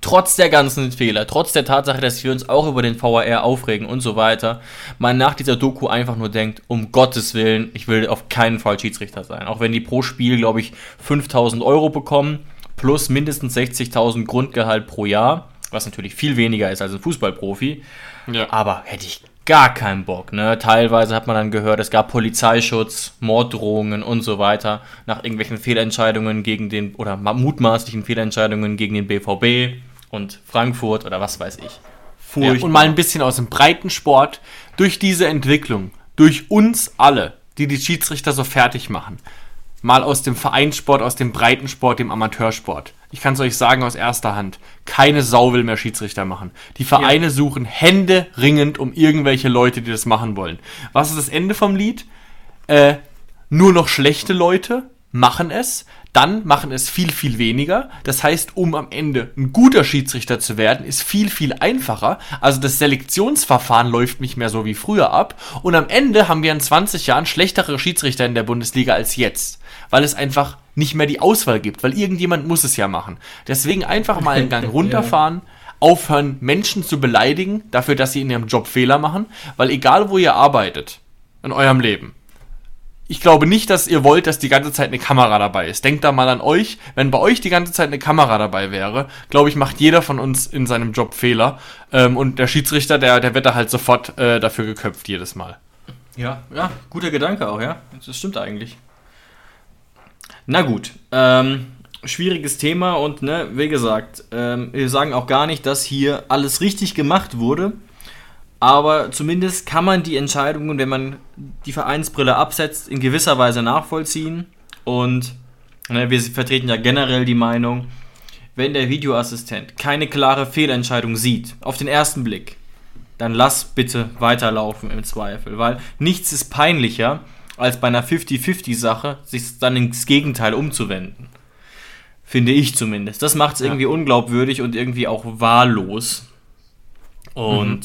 trotz der ganzen Fehler, trotz der Tatsache, dass wir uns auch über den VAR aufregen und so weiter, man nach dieser Doku einfach nur denkt, um Gottes Willen, ich will auf keinen Fall Schiedsrichter sein. Auch wenn die pro Spiel, glaube ich, 5000 Euro bekommen, plus mindestens 60.000 Grundgehalt pro Jahr, was natürlich viel weniger ist als ein Fußballprofi. Ja. Aber hätte ich gar keinen Bock. Ne? Teilweise hat man dann gehört, es gab Polizeischutz, Morddrohungen und so weiter nach irgendwelchen Fehlentscheidungen gegen den oder ma- mutmaßlichen Fehlentscheidungen gegen den BVB und Frankfurt oder was weiß ich. Ja, Furchtbar. und mal ein bisschen aus dem breiten Sport. Durch diese Entwicklung, durch uns alle, die die Schiedsrichter so fertig machen, mal aus dem Vereinssport, aus dem Breitensport, dem Amateursport. Ich kann es euch sagen aus erster Hand, keine Sau will mehr Schiedsrichter machen. Die Vereine suchen Hände ringend um irgendwelche Leute, die das machen wollen. Was ist das Ende vom Lied? Äh, nur noch schlechte Leute machen es, dann machen es viel, viel weniger. Das heißt, um am Ende ein guter Schiedsrichter zu werden, ist viel, viel einfacher. Also das Selektionsverfahren läuft nicht mehr so wie früher ab. Und am Ende haben wir in 20 Jahren schlechtere Schiedsrichter in der Bundesliga als jetzt. Weil es einfach nicht mehr die Auswahl gibt, weil irgendjemand muss es ja machen. Deswegen einfach mal einen Gang runterfahren, aufhören, Menschen zu beleidigen, dafür, dass sie in ihrem Job Fehler machen, weil egal wo ihr arbeitet, in eurem Leben, ich glaube nicht, dass ihr wollt, dass die ganze Zeit eine Kamera dabei ist. Denkt da mal an euch. Wenn bei euch die ganze Zeit eine Kamera dabei wäre, glaube ich, macht jeder von uns in seinem Job Fehler. Ähm, und der Schiedsrichter, der, der wird da halt sofort äh, dafür geköpft jedes Mal. Ja, ja, guter Gedanke auch, ja. Das stimmt eigentlich. Na gut, ähm, schwieriges Thema und ne, wie gesagt, ähm, wir sagen auch gar nicht, dass hier alles richtig gemacht wurde. Aber zumindest kann man die Entscheidungen, wenn man die Vereinsbrille absetzt, in gewisser Weise nachvollziehen. Und ne, wir vertreten ja generell die Meinung, wenn der Videoassistent keine klare Fehlentscheidung sieht, auf den ersten Blick, dann lass bitte weiterlaufen im Zweifel, weil nichts ist peinlicher, als bei einer 50-50-Sache sich dann ins Gegenteil umzuwenden. Finde ich zumindest. Das macht es irgendwie unglaubwürdig und irgendwie auch wahllos. Und mhm.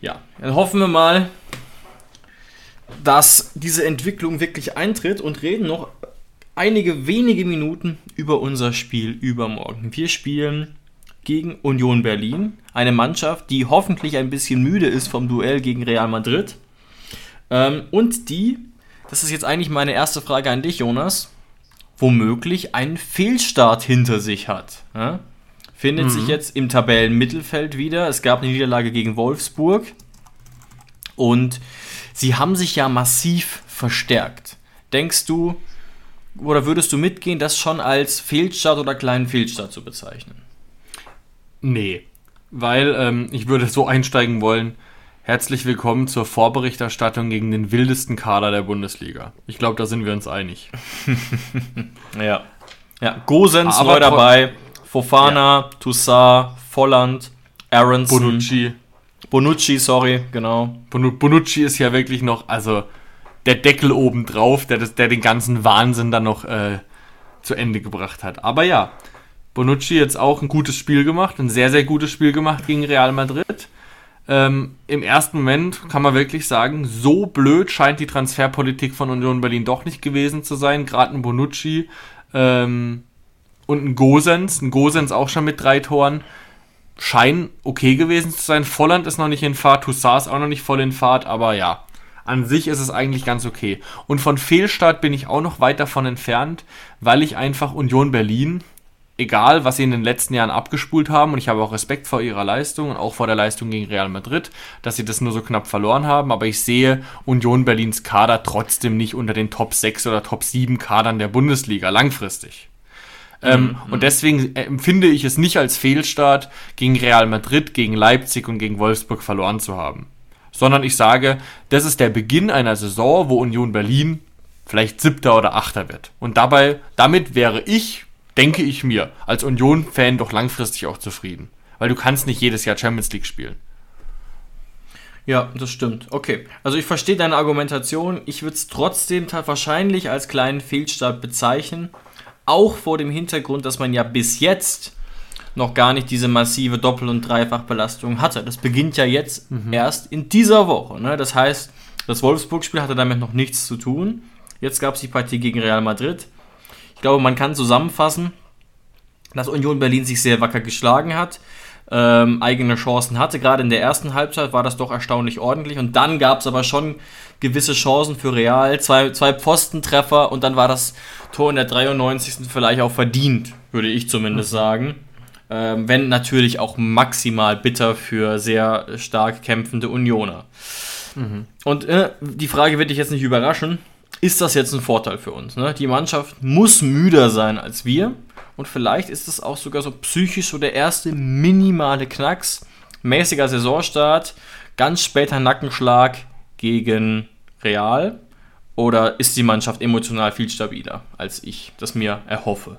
ja, dann hoffen wir mal, dass diese Entwicklung wirklich eintritt und reden noch einige wenige Minuten über unser Spiel übermorgen. Wir spielen gegen Union Berlin, eine Mannschaft, die hoffentlich ein bisschen müde ist vom Duell gegen Real Madrid ähm, und die, das ist jetzt eigentlich meine erste Frage an dich, Jonas, womöglich einen Fehlstart hinter sich hat. Ja? Findet mhm. sich jetzt im Tabellenmittelfeld wieder. Es gab eine Niederlage gegen Wolfsburg und sie haben sich ja massiv verstärkt. Denkst du, oder würdest du mitgehen, das schon als Fehlstart oder kleinen Fehlstart zu bezeichnen? Nee, weil ähm, ich würde so einsteigen wollen. Herzlich willkommen zur Vorberichterstattung gegen den wildesten Kader der Bundesliga. Ich glaube, da sind wir uns einig. ja. Ja, Gosens Aber neu dabei, Fofana, ja. Toussaint, Volland, Aronson. Bonucci. Bonucci, sorry, genau. Bonucci ist ja wirklich noch, also der Deckel oben drauf, der, der den ganzen Wahnsinn dann noch äh, zu Ende gebracht hat. Aber ja, Bonucci jetzt auch ein gutes Spiel gemacht, ein sehr, sehr gutes Spiel gemacht gegen Real Madrid. Ähm, Im ersten Moment kann man wirklich sagen, so blöd scheint die Transferpolitik von Union Berlin doch nicht gewesen zu sein. Gerade ein Bonucci ähm, und ein Gosens, ein Gosens auch schon mit drei Toren, scheinen okay gewesen zu sein. Volland ist noch nicht in Fahrt, Toussaint ist auch noch nicht voll in Fahrt, aber ja, an sich ist es eigentlich ganz okay. Und von Fehlstart bin ich auch noch weit davon entfernt, weil ich einfach Union Berlin, egal was sie in den letzten Jahren abgespult haben, und ich habe auch Respekt vor ihrer Leistung und auch vor der Leistung gegen Real Madrid, dass sie das nur so knapp verloren haben, aber ich sehe Union Berlins Kader trotzdem nicht unter den Top 6 oder Top 7 Kadern der Bundesliga langfristig. Ähm, mhm. Und deswegen empfinde ich es nicht als Fehlstart, gegen Real Madrid, gegen Leipzig und gegen Wolfsburg verloren zu haben sondern ich sage, das ist der Beginn einer Saison, wo Union Berlin vielleicht siebter oder achter wird. Und dabei, damit wäre ich, denke ich mir, als Union-Fan doch langfristig auch zufrieden. Weil du kannst nicht jedes Jahr Champions League spielen. Ja, das stimmt. Okay. Also ich verstehe deine Argumentation. Ich würde es trotzdem wahrscheinlich als kleinen Fehlstart bezeichnen. Auch vor dem Hintergrund, dass man ja bis jetzt noch gar nicht diese massive Doppel- und Dreifachbelastung hatte. Das beginnt ja jetzt mhm. erst in dieser Woche. Ne? Das heißt, das Wolfsburg-Spiel hatte damit noch nichts zu tun. Jetzt gab es die Partie gegen Real Madrid. Ich glaube, man kann zusammenfassen, dass Union Berlin sich sehr wacker geschlagen hat, ähm, eigene Chancen hatte. Gerade in der ersten Halbzeit war das doch erstaunlich ordentlich. Und dann gab es aber schon gewisse Chancen für Real. Zwei, zwei Pfostentreffer und dann war das Tor in der 93. vielleicht auch verdient, würde ich zumindest mhm. sagen. Ähm, wenn natürlich auch maximal bitter für sehr stark kämpfende Unioner. Mhm. Und äh, die Frage wird dich jetzt nicht überraschen. Ist das jetzt ein Vorteil für uns? Ne? Die Mannschaft muss müder sein als wir. Und vielleicht ist es auch sogar so psychisch so der erste minimale Knacks. Mäßiger Saisonstart, ganz später Nackenschlag gegen Real. Oder ist die Mannschaft emotional viel stabiler, als ich das mir erhoffe?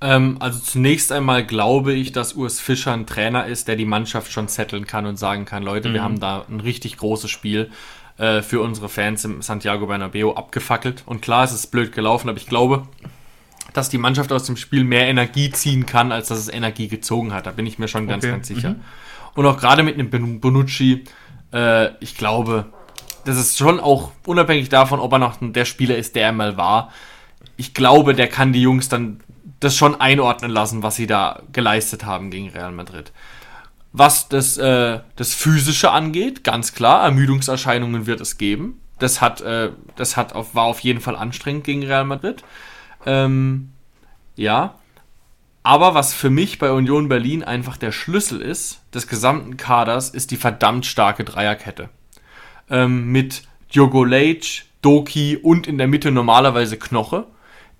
Ähm, also zunächst einmal glaube ich, dass Urs Fischer ein Trainer ist, der die Mannschaft schon zetteln kann und sagen kann, Leute, mhm. wir haben da ein richtig großes Spiel äh, für unsere Fans im Santiago Bernabeo abgefackelt. Und klar, es ist blöd gelaufen, aber ich glaube, dass die Mannschaft aus dem Spiel mehr Energie ziehen kann, als dass es Energie gezogen hat. Da bin ich mir schon ganz, okay. ganz sicher. Mhm. Und auch gerade mit einem Bonucci, äh, ich glaube, das ist schon auch unabhängig davon, ob er noch der Spieler ist, der er mal war. Ich glaube, der kann die Jungs dann das schon einordnen lassen, was sie da geleistet haben gegen Real Madrid. Was das, äh, das Physische angeht, ganz klar, Ermüdungserscheinungen wird es geben. Das, hat, äh, das hat auf, war auf jeden Fall anstrengend gegen Real Madrid. Ähm, ja. Aber was für mich bei Union Berlin einfach der Schlüssel ist, des gesamten Kaders, ist die verdammt starke Dreierkette. Ähm, mit Diogo Leitch, Doki und in der Mitte normalerweise Knoche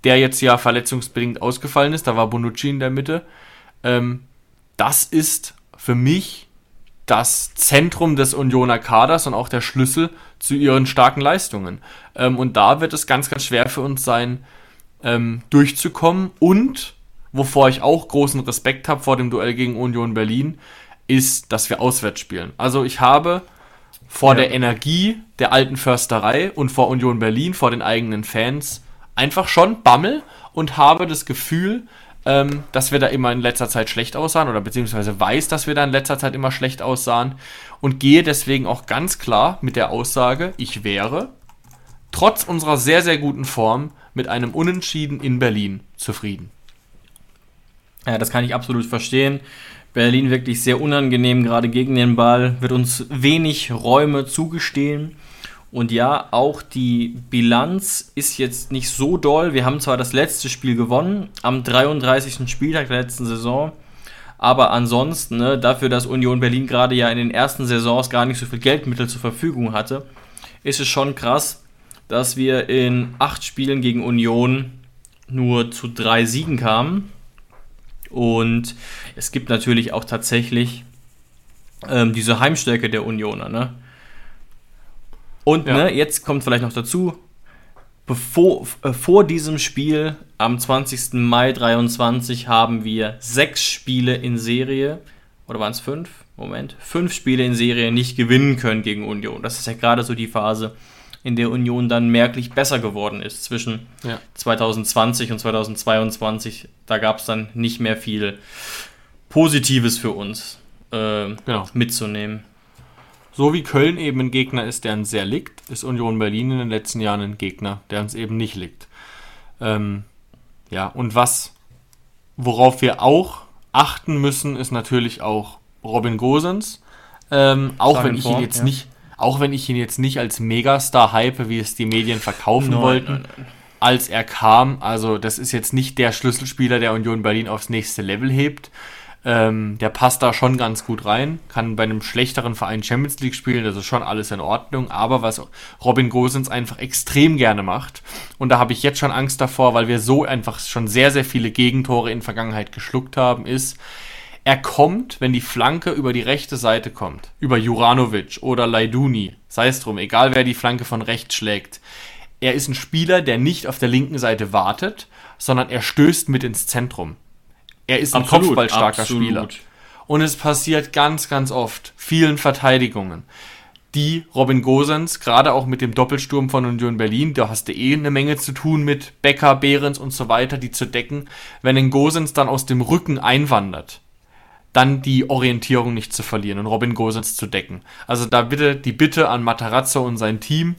der jetzt ja verletzungsbedingt ausgefallen ist, da war Bonucci in der Mitte. Ähm, das ist für mich das Zentrum des Unioner Kaders und auch der Schlüssel zu ihren starken Leistungen. Ähm, und da wird es ganz, ganz schwer für uns sein, ähm, durchzukommen und wovor ich auch großen Respekt habe vor dem Duell gegen Union Berlin, ist, dass wir auswärts spielen. Also ich habe vor Ja. der Energie der alten Försterei und vor Union Berlin, vor den eigenen Fans, einfach schon Bammel und habe das Gefühl, ähm, dass wir da immer in letzter Zeit schlecht aussahen oder beziehungsweise weiß, dass wir da in letzter Zeit immer schlecht aussahen und gehe deswegen auch ganz klar mit der Aussage, ich wäre trotz unserer sehr, sehr guten Form mit einem Unentschieden in Berlin zufrieden. Ja, das kann ich absolut verstehen. Berlin wirklich sehr unangenehm, gerade gegen den Ball, wird uns wenig Räume zugestehen. Und ja, auch die Bilanz ist jetzt nicht so doll. Wir haben zwar das letzte Spiel gewonnen, am 33. Spieltag der letzten Saison, aber ansonsten, ne, dafür, dass Union Berlin gerade ja in den ersten Saisons gar nicht so viel Geldmittel zur Verfügung hatte, ist es schon krass, dass wir in acht Spielen gegen Union nur zu drei Siegen kamen. Und es gibt natürlich auch tatsächlich ähm, diese Heimstärke der Unioner. Ne? Und Ja. ne, jetzt kommt vielleicht noch dazu, bevor, äh, vor diesem Spiel am 20. Mai 23 haben wir sechs Spiele in Serie, oder waren es fünf? Moment, fünf Spiele in Serie nicht gewinnen können gegen Union. Das ist ja gerade so die Phase, in der Union dann merklich besser geworden ist zwischen Ja. 2020 und 2022. Da gab es dann nicht mehr viel Positives für uns äh, Genau. mitzunehmen. So wie Köln eben ein Gegner ist, der uns sehr liegt, ist Union Berlin in den letzten Jahren ein Gegner, der uns eben nicht liegt. Ähm, ja, und was, worauf wir auch achten müssen, ist natürlich auch Robin Gosens. Ähm, auch Stark wenn ich ihn jetzt ja. nicht, auch wenn ich ihn jetzt nicht als Megastar hype, wie es die Medien verkaufen Nein, wollten, nein, nein. als er kam. Also das ist jetzt nicht der Schlüsselspieler, der Union Berlin aufs nächste Level hebt. Ähm, der passt da schon ganz gut rein, kann bei einem schlechteren Verein Champions League spielen, das ist schon alles in Ordnung. Aber was Robin Gosens einfach extrem gerne macht, und da habe ich jetzt schon Angst davor, weil wir so einfach schon sehr, sehr viele Gegentore in Vergangenheit geschluckt haben, ist, er kommt, wenn die Flanke über die rechte Seite kommt, über Juranovic oder Laiduni, sei es drum, egal wer die Flanke von rechts schlägt. Er ist ein Spieler, der nicht auf der linken Seite wartet, sondern er stößt mit ins Zentrum. Er ist ein Absolut, kopfballstarker absolut. Spieler. Und es passiert ganz, ganz oft, vielen Verteidigungen, die Robin Gosens, gerade auch mit dem Doppelsturm von Union Berlin, da hast du eh eine Menge zu tun mit Becker, Behrens und so weiter, die zu decken. Wenn ein Gosens dann aus dem Rücken einwandert, dann die Orientierung nicht zu verlieren und Robin Gosens zu decken. Also da bitte die Bitte an Matarazzo und sein Team,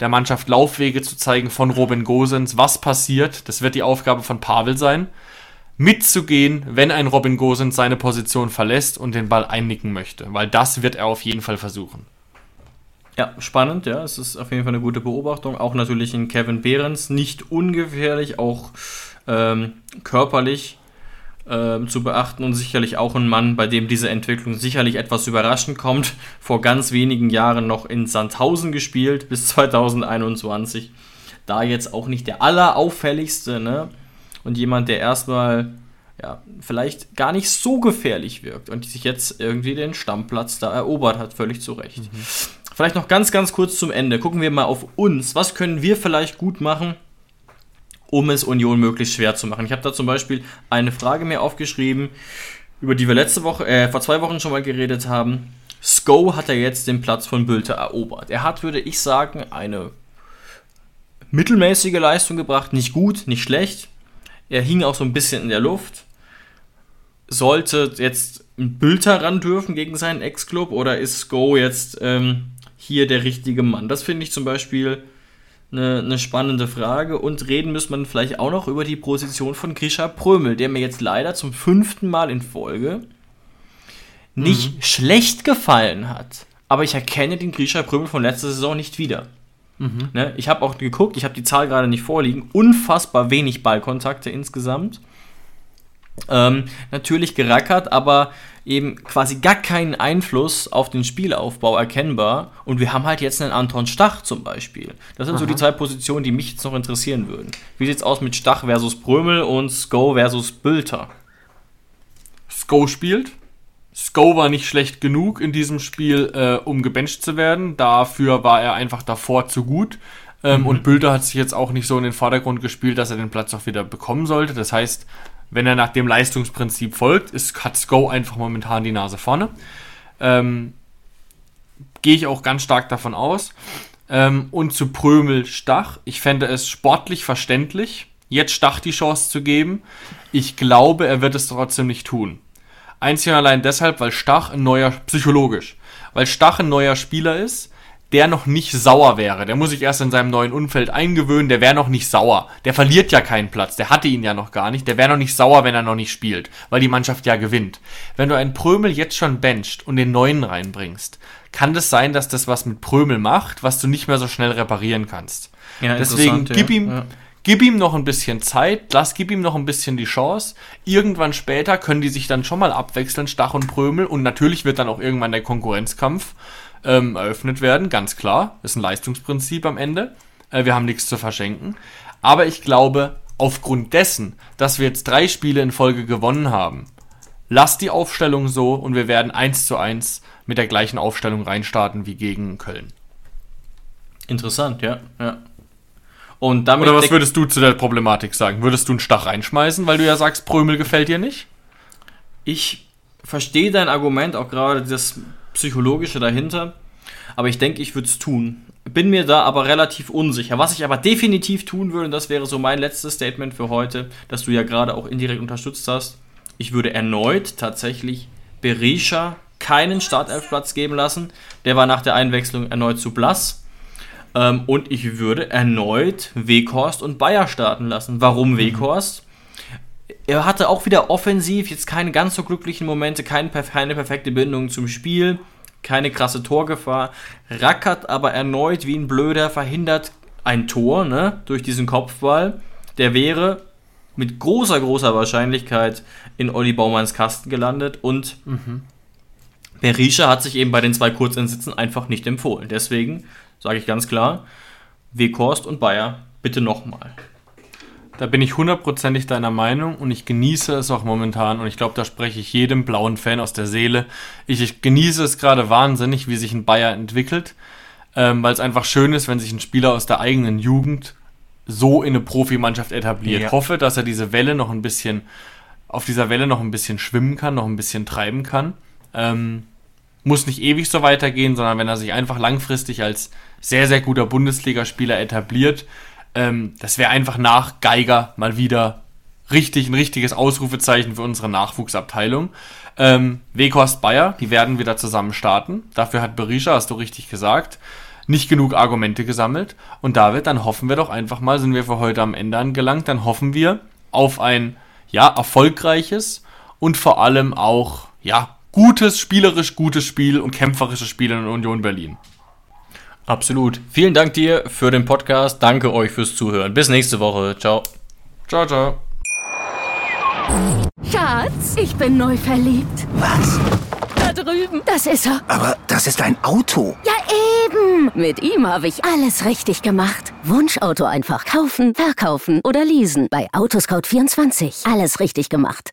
der Mannschaft Laufwege zu zeigen von Robin Gosens, was passiert. Das wird die Aufgabe von Pavel sein, mitzugehen, wenn ein Robin Gosens seine Position verlässt und den Ball einnicken möchte, weil das wird er auf jeden Fall versuchen. Ja, spannend, ja. Es ist auf jeden Fall eine gute Beobachtung. Auch natürlich in Kevin Behrens, nicht ungefährlich, auch ähm, körperlich ähm, zu beachten und sicherlich auch ein Mann, bei dem diese Entwicklung sicherlich etwas überraschend kommt. Vor ganz wenigen Jahren noch in Sandhausen gespielt, bis 2021. Da jetzt auch nicht der allerauffälligste, ne? Und jemand, der erstmal ja, vielleicht gar nicht so gefährlich wirkt und sich jetzt irgendwie den Stammplatz da erobert hat, völlig zu Recht. Vielleicht noch ganz, ganz kurz zum Ende. Gucken wir mal auf uns. Was können wir vielleicht gut machen, um es Union möglichst schwer zu machen? Ich habe da zum Beispiel eine Frage mir aufgeschrieben, über die wir letzte Woche, äh, vor zwei Wochen schon mal geredet haben. Sko hat er jetzt den Platz von Bülter erobert. Er hat, würde ich sagen, eine mittelmäßige Leistung gebracht. Nicht gut, nicht schlecht. Er hing auch so ein bisschen in der Luft. Sollte jetzt ein Bülter ran dürfen gegen seinen Ex-Club oder ist Sko jetzt ähm, hier der richtige Mann? Das finde ich zum Beispiel eine, eine spannende Frage. Und reden müssen wir vielleicht auch noch über die Position von Grisha Prömel, der mir jetzt leider zum fünften Mal in Folge nicht schlecht gefallen hat. Aber ich erkenne den Grisha Prömel von letzter Saison nicht wieder. Ne? Ich habe auch geguckt, ich habe die Zahl gerade nicht vorliegen. Unfassbar wenig Ballkontakte insgesamt. Ähm, natürlich gerackert, aber eben quasi gar keinen Einfluss auf den Spielaufbau erkennbar. Und wir haben halt jetzt einen Anton Stach zum Beispiel. Das sind so die zwei Positionen, die mich jetzt noch interessieren würden. Wie sieht's aus mit Stach versus Prömel und Sko versus Bülter? Sko spielt. Sko war nicht schlecht genug in diesem Spiel, äh, um gebencht zu werden. Dafür war er einfach davor zu gut. Ähm, Und Bülter hat sich jetzt auch nicht so in den Vordergrund gespielt, dass er den Platz auch wieder bekommen sollte. Das heißt, wenn er nach dem Leistungsprinzip folgt, ist hat Sko einfach momentan die Nase vorne. Ähm, Gehe ich auch ganz stark davon aus. Ähm, und zu Prömel Stach, ich fände es sportlich verständlich, jetzt Stach die Chance zu geben. Ich glaube, er wird es trotzdem nicht tun. Einzig und allein deshalb, weil Stach ein neuer, psychologisch, weil Stach ein neuer Spieler ist, der noch nicht sauer wäre. Der muss sich erst in seinem neuen Umfeld eingewöhnen, der wäre noch nicht sauer. Der verliert ja keinen Platz, der hatte ihn ja noch gar nicht. Der wäre noch nicht sauer, wenn er noch nicht spielt, weil die Mannschaft ja gewinnt. Wenn du einen Prömel jetzt schon bencht und den neuen reinbringst, kann das sein, dass das was mit Prömel macht, was du nicht mehr so schnell reparieren kannst. Ja, Deswegen gib ihm, Ja. Gib ihm noch ein bisschen Zeit, lass, gib ihm noch ein bisschen die Chance. Irgendwann später können die sich dann schon mal abwechseln, Stach und Prömel. Und natürlich wird dann auch irgendwann der Konkurrenzkampf ähm, eröffnet werden, ganz klar. Ist ein Leistungsprinzip am Ende. Äh, wir haben nichts zu verschenken. Aber ich glaube, aufgrund dessen, dass wir jetzt drei Spiele in Folge gewonnen haben, lass die Aufstellung so und wir werden eins zu eins mit der gleichen Aufstellung reinstarten wie gegen Köln. Interessant, ja. ja. Und damit Oder was würdest du zu der Problematik sagen? Würdest du einen Stach reinschmeißen, weil du ja sagst, Prömel gefällt dir nicht? ich verstehe dein Argument, auch gerade das Psychologische dahinter, aber ich denke, ich würde es tun. Bin mir da aber relativ unsicher. Was ich aber definitiv tun würde, und das wäre so mein letztes Statement für heute, das du ja gerade auch indirekt unterstützt hast, ich würde erneut tatsächlich Berisha keinen Startelfplatz geben lassen. Der war nach der Einwechslung erneut zu blass. Ähm, und ich würde erneut Weghorst und Bayer starten lassen. Warum Weghorst? Er hatte auch wieder offensiv jetzt keine ganz so glücklichen Momente, kein, perf- keine perfekte Bindung zum Spiel, keine krasse Torgefahr. Rackert aber erneut wie ein Blöder, verhindert ein Tor ne, durch diesen Kopfball. Der wäre mit großer, großer Wahrscheinlichkeit in Olli Baumanns Kasten gelandet und Berisha hat sich eben bei den zwei Kurzeinsätzen einfach nicht empfohlen. Deswegen sage ich ganz klar, Weghorst und Bayer bitte nochmal. Da bin ich hundertprozentig deiner Meinung und ich genieße es auch momentan und ich glaube, da spreche ich jedem blauen Fan aus der Seele. Ich, ich genieße es gerade wahnsinnig, wie sich ein Bayer entwickelt, ähm, weil es einfach schön ist, wenn sich ein Spieler aus der eigenen Jugend so in eine Profimannschaft etabliert. Ja. Hoffe, dass er diese Welle noch ein bisschen, auf dieser Welle noch ein bisschen schwimmen kann, noch ein bisschen treiben kann. Ähm, muss nicht ewig so weitergehen, sondern wenn er sich einfach langfristig als sehr, sehr guter Bundesligaspieler etabliert, ähm, das wäre einfach nach Geiger mal wieder richtig, ein richtiges Ausrufezeichen für unsere Nachwuchsabteilung. Ähm, Weghorst Bayer, die werden wieder zusammen starten. Dafür hat Berisha, hast du richtig gesagt, nicht genug Argumente gesammelt. Und David, dann hoffen wir doch einfach mal, sind wir für heute am Ende angelangt, dann hoffen wir auf ein, ja, erfolgreiches und vor allem auch, ja, gutes, spielerisch gutes Spiel und kämpferisches Spiel in Union Berlin. Absolut. Vielen Dank dir für den Podcast. Danke euch fürs Zuhören. Bis nächste Woche. Ciao. Ciao, ciao. Schatz, ich bin neu verliebt. Was? Da drüben. Das ist er. Aber das ist ein Auto. Ja, eben. Mit ihm habe ich alles richtig gemacht. Wunschauto einfach kaufen, verkaufen oder leasen. Bei Autoscout24. Alles richtig gemacht.